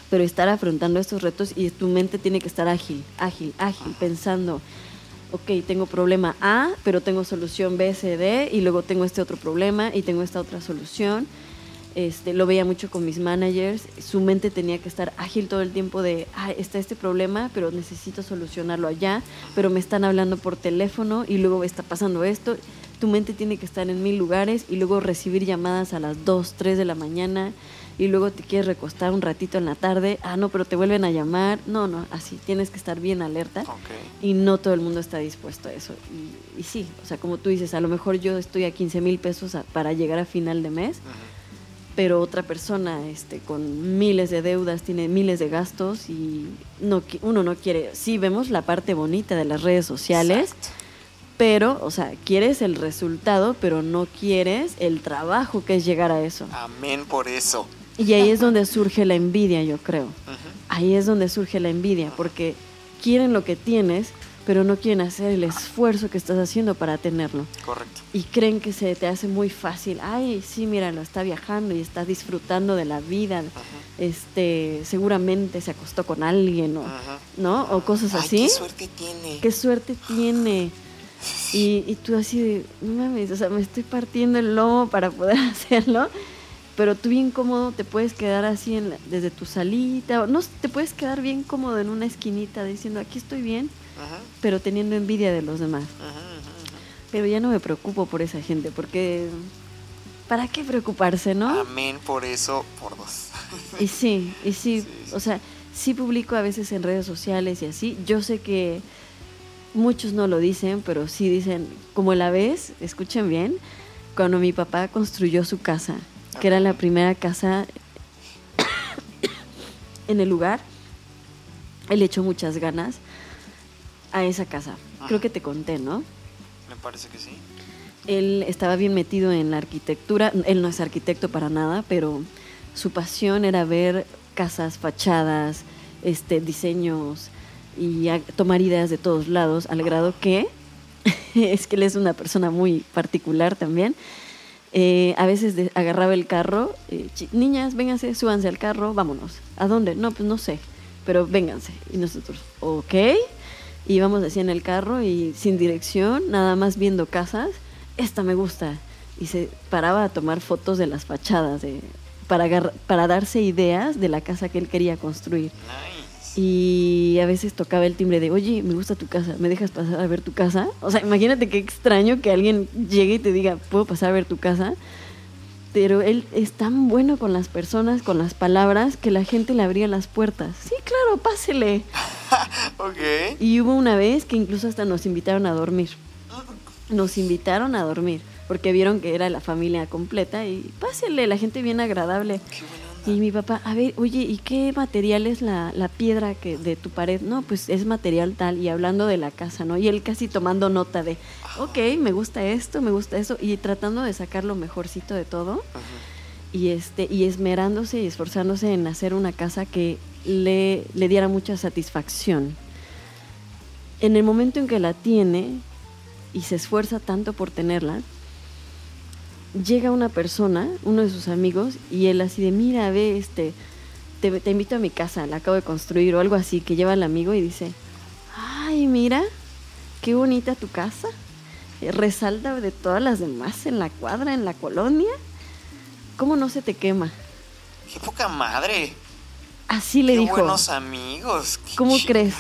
pero estar afrontando estos retos y tu mente tiene que estar ágil, ágil, ágil, pensando, ok, tengo problema A, pero tengo solución B, C, D, y luego tengo este otro problema y tengo esta otra solución. Este, lo veía mucho con mis managers, su mente tenía que estar ágil todo el tiempo de, ah, está este problema, pero necesito solucionarlo allá, pero me están hablando por teléfono y luego está pasando esto tu mente tiene que estar en mil lugares y luego recibir llamadas a las 2, 3 de la mañana y luego te quieres recostar un ratito en la tarde, ah, no, pero te vuelven a llamar, no, no, así, tienes que estar bien alerta y no todo el mundo está dispuesto a eso. Y, sí, o sea, como tú dices, a lo mejor yo estoy a 15 mil pesos para llegar a final de mes. Pero otra persona este, con miles de deudas, tiene miles de gastos y no, uno no quiere. Sí, vemos la parte bonita de las redes sociales, pero, o sea, quieres el resultado, pero no quieres el trabajo que es llegar a eso. Amén por eso. Y ahí es donde surge la envidia, yo creo. Ahí es donde surge la envidia, porque quieren lo que tienes, pero no quieren hacer el esfuerzo que estás haciendo para tenerlo. Correcto. Y creen que se te hace muy fácil. Ay, sí, mira, lo está viajando y está disfrutando de la vida. Este, seguramente se acostó con alguien, o. ¿no? O cosas Ay, así. qué suerte tiene. qué suerte tiene. Y, y tú así de, no mames, o sea, me estoy partiendo el lomo para poder hacerlo. Pero tú bien cómodo te puedes quedar así en la- desde tu salita. O no, te puedes quedar bien cómodo en una esquinita diciendo, aquí estoy bien, Ajá, pero teniendo envidia de los demás. ajá, ajá, ajá. Pero ya no me preocupo por esa gente, porque ¿para qué preocuparse, no? Amén por eso, por dos. Y sí, y sí, Sí, sí. o sea, sí publico a veces en redes sociales y así. Yo sé que muchos no lo dicen, pero sí dicen, como la vez, escuchen bien, cuando mi papá construyó su casa, que era la primera casa en el lugar, él echó muchas ganas a esa casa. Creo que te conté, ¿no? Me parece que sí. Él estaba bien metido en la arquitectura. Él no es arquitecto para nada, pero su pasión era ver casas, fachadas, este, diseños y a- tomar ideas de todos lados, al grado que es que él es una persona muy particular también. Eh, a veces de- agarraba el carro, eh, "Chi- niñas, vénganse, súbanse al carro, vámonos. ¿A dónde? No, pues no sé, pero vénganse. Y nosotros, ok. Y íbamos así en el carro y sin dirección, nada más viendo casas. Esta me gusta. Y se paraba a tomar fotos de las fachadas de, para, agar- para darse ideas de la casa que él quería construir. Nice. Y a veces tocaba el timbre de, oye, me gusta tu casa, ¿me dejas pasar a ver tu casa? O sea, imagínate qué extraño que alguien llegue y te diga, ¿puedo pasar a ver tu casa? Pero él es tan bueno con las personas, con las palabras, que la gente le abría las puertas. Sí, claro, pásele. Y hubo una vez que incluso hasta nos invitaron a dormir. Nos invitaron a dormir, porque vieron que era la familia completa y pásele, la gente bien agradable. Qué buena onda. Y mi papá, a ver, oye, ¿y qué material es la, la piedra que de tu pared? No, pues es material tal, y hablando de la casa, ¿no? Y él casi tomando nota de, ok, me gusta esto, me gusta eso, y tratando de sacar lo mejorcito de todo, Ajá. y este, y esmerándose y esforzándose en hacer una casa que le, le diera mucha satisfacción. En el momento en que la tiene y se esfuerza tanto por tenerla, llega una persona, uno de sus amigos, y él así de, mira, ve, este, te, te invito a mi casa, la acabo de construir, o algo así, que lleva al amigo y dice, ay, mira, qué bonita tu casa, resalta de todas las demás en la cuadra, en la colonia, ¿cómo no se te quema? Qué poca madre. Así le Qué dijo. buenos amigos. Qué ¿Cómo crees?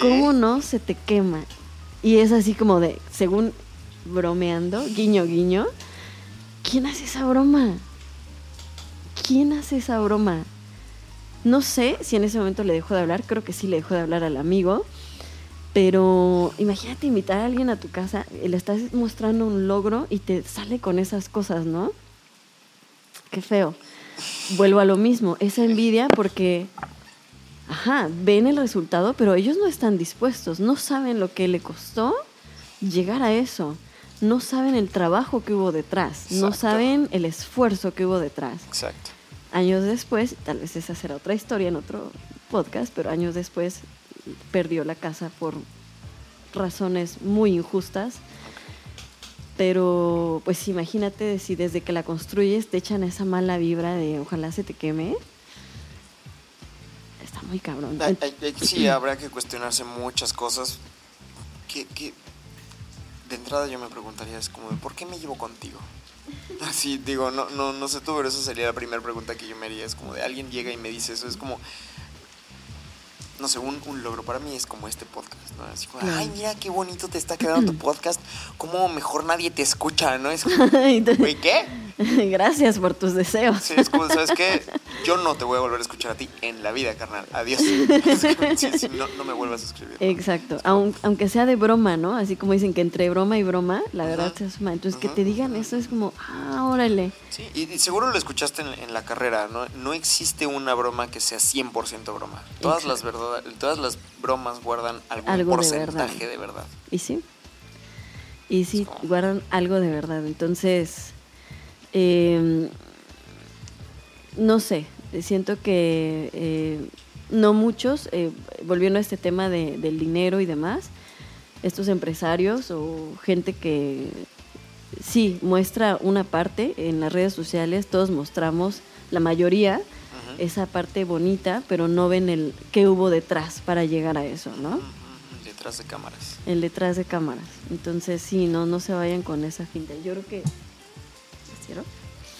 ¿Cómo no se te quema? Y es así como de, según bromeando, guiño, guiño, ¿quién hace esa broma? ¿Quién hace esa broma? No sé si en ese momento le dejó de hablar, creo que sí le dejó de hablar al amigo, pero imagínate invitar a alguien a tu casa, eh, le estás mostrando un logro y te sale con esas cosas, ¿no? Qué feo. Vuelvo a lo mismo, esa envidia porque Ajá, ven el resultado, pero ellos no están dispuestos, no saben lo que le costó llegar a eso, no saben el trabajo que hubo detrás, no saben el esfuerzo que hubo detrás. Exacto. Años después, tal vez esa será otra historia en otro podcast, pero años después perdió la casa por razones muy injustas. Pero pues imagínate si desde que la construyes te echan esa mala vibra de ojalá se te queme. Está muy cabrón. Sí, habrá que cuestionarse muchas cosas. Que de entrada yo me preguntaría, es como, ¿por qué me llevo contigo? Así, digo, no, no, no sé tú, pero esa sería la primera pregunta que yo me haría. Es como de alguien llega y me dice eso, es como, no sé, un, un logro para mí es como este podcast, ¿no? Así como, ay, mira qué bonito te está quedando tu podcast, como mejor nadie te escucha, ¿no? Es como, güey, ¿qué? Gracias por tus deseos. Sí, es como, ¿sabes qué? Yo no te voy a volver a escuchar a ti en la vida, carnal. Adiós. Sí, sí, no, no me vuelvas a escribir. ¿no? Exacto, Aun- aunque sea de broma, ¿no? Así como dicen que entre broma y broma, la verdad se asuma. Entonces, que te digan eso es como, ah, órale. Sí, y, y seguro lo escuchaste en, en la carrera, ¿no? No existe una broma que sea 100% broma. Todas las, todas las bromas guardan algún Algo de porcentaje verdad. de verdad. Y sí. Y sí, guardan algo de verdad. Entonces, eh, no sé, siento que eh, no muchos, eh, volviendo a este tema de- del dinero y demás, estos empresarios o gente que sí muestra una parte en las redes sociales, todos mostramos, la mayoría, Esa parte bonita, pero no ven el qué hubo detrás para llegar a eso, ¿no? Ujú, Detrás de cámaras. El detrás de cámaras. Entonces, sí, no, no se vayan con esa finta. Yo creo que... ¿Es cierto?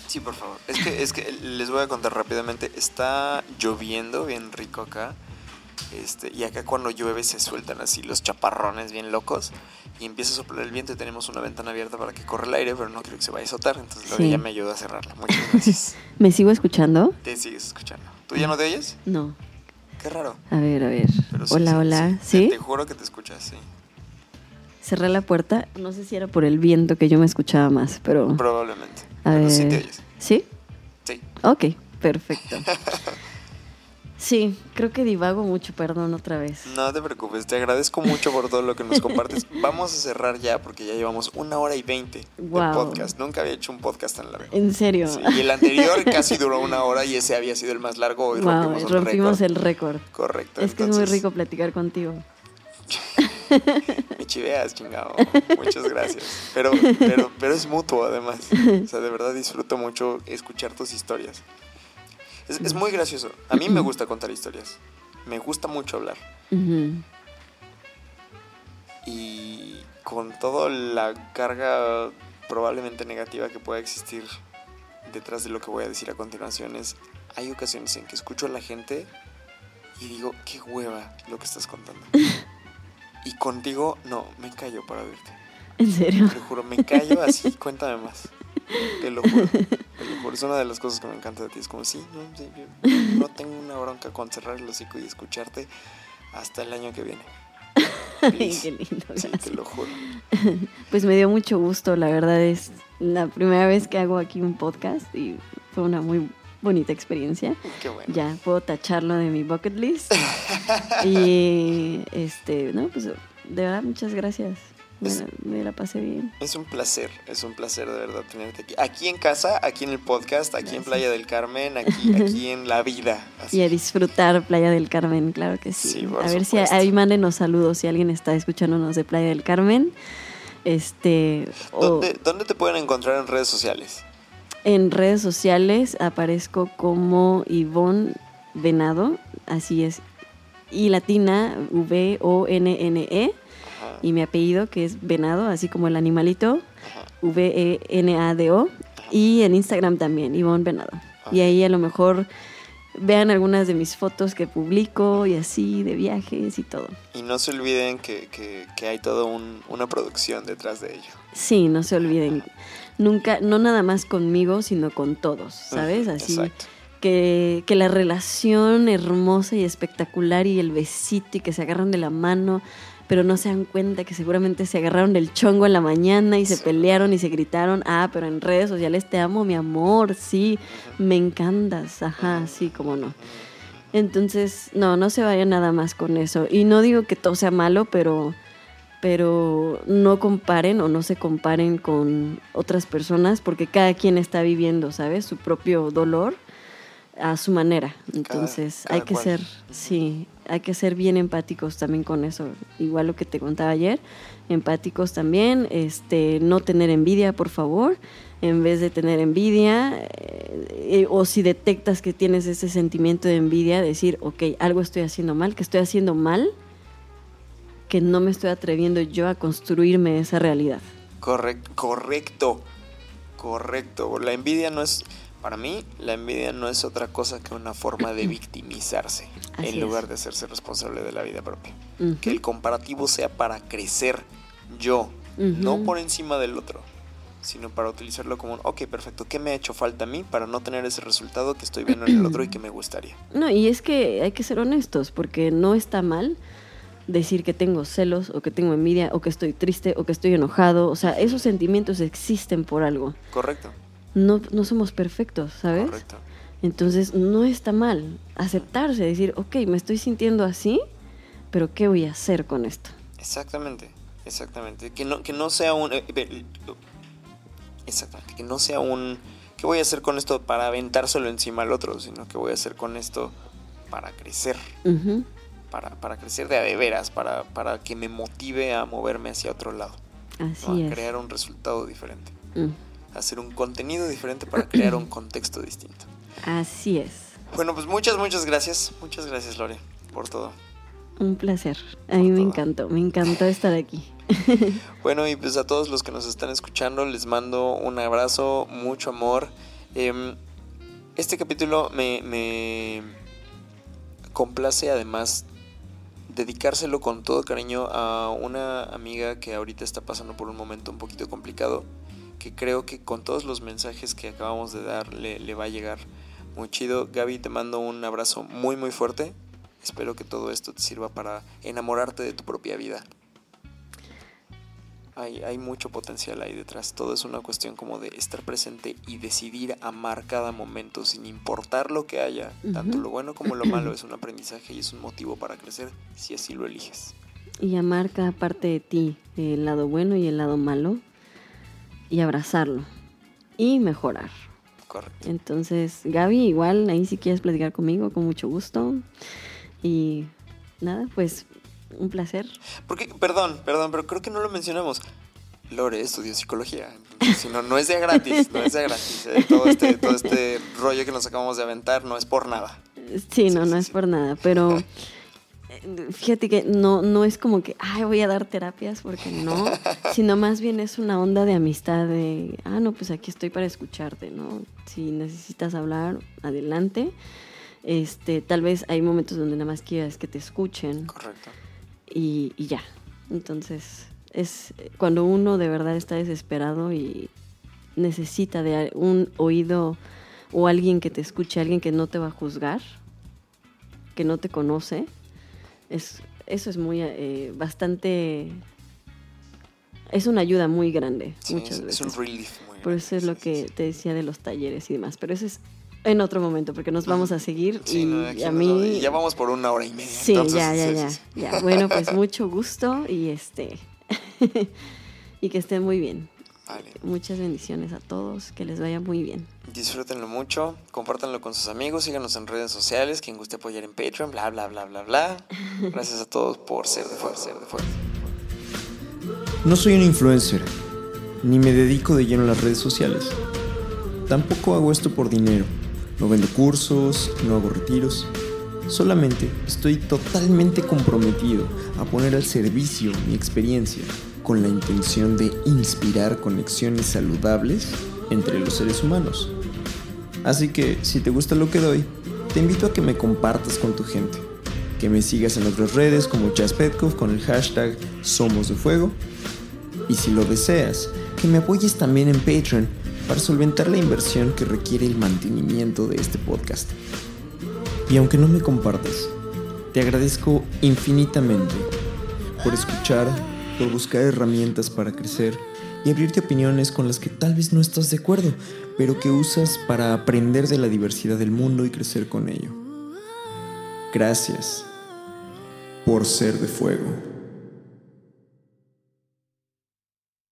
Sí, por favor. Es que, es que les voy a contar rápidamente. Está lloviendo bien rico acá. Este, y acá cuando llueve se sueltan así los chaparrones bien locos. Y empieza a soplar el viento y tenemos una ventana abierta para que corra el aire, pero no creo que se vaya a azotar. Entonces Sí. ya me ayudó a cerrarla. Muchas gracias. ¿Me sigo escuchando? Te sigues escuchando. ¿Tú ya no te oyes? No. Qué raro. A ver, a ver. Pero sí, hola, sí, hola. Te, ¿Sí? te juro que te escuchas, sí. Cerré la puerta. No sé si era por el viento que yo me escuchaba más, pero... Probablemente. A pero ver. sí te oyes. ¿Sí? Sí. Ok, perfecto. Sí, creo que divago mucho, perdón, otra vez. No te preocupes, te agradezco mucho por todo lo que nos compartes. Vamos a cerrar ya porque ya llevamos una hora y veinte de podcast. Nunca había hecho un podcast tan largo. En serio. Sí, y el anterior casi duró una hora y ese había sido el más largo. Hoy Wow, rompimos, el récord. Correcto. Es que es muy rico platicar contigo. Me chiveas, chingado. Muchas gracias. Pero, pero, pero es mutuo además. O sea, de verdad disfruto mucho escuchar tus historias. Es, es muy gracioso. A mí me gusta contar historias. Me gusta mucho hablar. Ujú. y con toda la carga probablemente negativa que pueda existir detrás de lo que voy a decir a continuación es hay ocasiones en que escucho a la gente y digo qué hueva lo que estás contando y contigo no me callo para oírte En serio. te lo juro me callo así cuéntame más te lo juro te lo juro es una de las cosas que me encanta de ti es como sí no, sí, yo no tengo una bronca con cerrar el hocico y escucharte hasta el año que viene Ay, qué lindo. Sí, te lo juro. Pues me dio mucho gusto, la verdad es la primera vez que hago aquí un podcast y fue una muy bonita experiencia. Qué bueno. Ya puedo tacharlo de mi bucket list. y este, no, pues de verdad muchas gracias. Me, Es- la, me la pasé bien. Es un placer, es un placer de verdad tenerte aquí. Aquí en casa, aquí en el podcast, aquí en. Playa del Carmen, aquí, aquí en la vida. Así. Y a disfrutar Playa del Carmen, claro que sí. A ver si supuesto. ahí mándenos saludos si alguien está escuchándonos de Playa del Carmen. Este, o ¿Dónde, dónde te pueden encontrar en redes sociales? en redes sociales aparezco como Ivonne Venado, así es. Y latina, V-O-N-N-E. Ajá, Y mi apellido, que es Venado, así como el animalito. V-E-N-A-D-O. Y en Instagram también, Ivonne Venado. Y ahí a lo mejor vean algunas de mis fotos que publico y así, de viajes y todo. Y no se olviden que, que, que hay toda un- una producción detrás de ello. Sí, no se olviden. Nunca, no nada más conmigo, sino con todos, ¿sabes? Así Exacto. que, que la relación hermosa y espectacular y el besito y que se agarran de la mano, pero no se dan cuenta que seguramente se agarraron del chongo en la mañana y se pelearon y se gritaron, ah, pero en redes sociales te amo, mi amor, sí, me encantas, ajá, sí, cómo no. Entonces, no, no se vayan nada más con eso. Y no digo que todo sea malo, pero, pero no comparen o no se comparen con otras personas porque cada quien está viviendo, ¿sabes? Su propio dolor a su manera. Entonces, cada hay que cual. ser, sí, hay que ser bien empáticos también con eso. Igual lo que te contaba ayer, empáticos también, este, no tener envidia, por favor. En vez de tener envidia, eh, eh, o si detectas que tienes ese sentimiento de envidia, decir, ok, algo estoy haciendo mal, que estoy haciendo mal, que no me estoy atreviendo yo a construirme esa realidad. Correcto, correcto, correcto. La envidia no es, para mí, la envidia no es otra cosa que una forma de victimizarse Así en es. lugar de hacerse responsable de la vida propia. Que el comparativo sea para crecer yo, no por encima del otro, sino para utilizarlo como un, ok, perfecto, ¿qué me ha hecho falta a mí para no tener ese resultado que estoy viendo en el otro y que me gustaría? No, y es que hay que ser honestos, porque no está mal decir que tengo celos o que tengo envidia o que estoy triste o que estoy enojado. O sea, esos sentimientos existen por algo. Correcto, No, no somos perfectos, ¿sabes? correcto. Entonces no está mal aceptarse, decir, ok, me estoy sintiendo así, pero ¿qué voy a hacer con esto? Exactamente, exactamente. Que no, que no sea un... eh, eh, exactamente, que no sea un... ¿Qué voy a hacer con esto para aventárselo encima al otro? Sino que voy a hacer con esto para crecer, Ujú. para, crecer de a de veras, para, para que me motive a moverme hacia otro lado. Así a es. crear un resultado diferente. Hacer un contenido diferente para crear un contexto distinto. Así es. Bueno, pues muchas, muchas gracias. Muchas gracias, Lore, por todo. Un placer. A mí me encantó, me encantó estar aquí. Bueno, y pues a todos los que nos están escuchando, les mando un abrazo, mucho amor. Em, este capítulo me, me complace además dedicárselo con todo cariño a una amiga que ahorita está pasando por un momento un poquito complicado, que creo que con todos los mensajes que acabamos de dar le, le va a llegar muy chido. Gaby, te mando un abrazo muy muy fuerte. Espero que todo esto te sirva para enamorarte de tu propia vida. Hay, hay mucho potencial ahí detrás. Todo es una cuestión como de estar presente y decidir amar cada momento sin importar lo que haya. Tanto lo bueno como lo malo es un aprendizaje y es un motivo para crecer si así lo eliges. Y amar cada parte de ti, el lado bueno y el lado malo, y abrazarlo. Y mejorar. Correcto. Entonces, Gaby, igual, ahí si quieres platicar conmigo, con mucho gusto. Y nada, pues un placer. Porque, perdón, perdón, pero creo que no lo mencionamos. Lore estudió psicología. Si no, no es de gratis, no es de gratis. ¿eh? Todo, este, todo este rollo que nos acabamos de aventar no es por nada. Sí, no, Sí, no sí, es por nada, pero fíjate que no, no es como que, ay, voy a dar terapias, porque no, sino más bien es una onda de amistad de, ah, no, pues aquí estoy para escucharte, ¿no? Si necesitas hablar, adelante. Este, tal vez hay momentos donde nada más quieras que te escuchen Correcto. y, y ya. Entonces, es cuando uno de verdad está desesperado y necesita de un oído o alguien que te escuche, alguien que no te va a juzgar, que no te conoce, es, eso es muy, eh, bastante, es una ayuda muy grande Sí, muchas es, es veces. un relief muy Por eso es lo sí, que sí, te decía de los talleres y demás, pero eso es en otro momento, porque nos vamos a seguir y no, a mí... no, y ya vamos por una hora y media. Sí, entonces, ya, ya, ya, ya. Bueno, pues mucho gusto y este y que estén muy bien. Vale. Muchas bendiciones a todos, que les vaya muy bien. Disfrútenlo mucho, compártanlo con sus amigos, síganos en redes sociales, quien guste apoyar en Patreon, bla, bla, bla, bla, bla. Gracias a todos por ser de fuerza, ser de fuerza. No soy un influencer, ni me dedico de lleno a las redes sociales. Tampoco hago esto por dinero. No vendo cursos, no hago retiros. Solamente estoy totalmente comprometido a poner al servicio mi experiencia con la intención de inspirar conexiones saludables entre los seres humanos. Así que si te gusta lo que doy, te invito a que me compartas con tu gente, que me sigas en otras redes como Chas Petkov con el hashtag Somos de Fuego y si lo deseas, que me apoyes también en Patreon para solventar la inversión que requiere el mantenimiento de este podcast. Y aunque no me compartas, te agradezco infinitamente por escuchar, por buscar herramientas para crecer y abrirte opiniones con las que tal vez no estás de acuerdo, pero que usas para aprender de la diversidad del mundo y crecer con ello. Gracias por ser de fuego.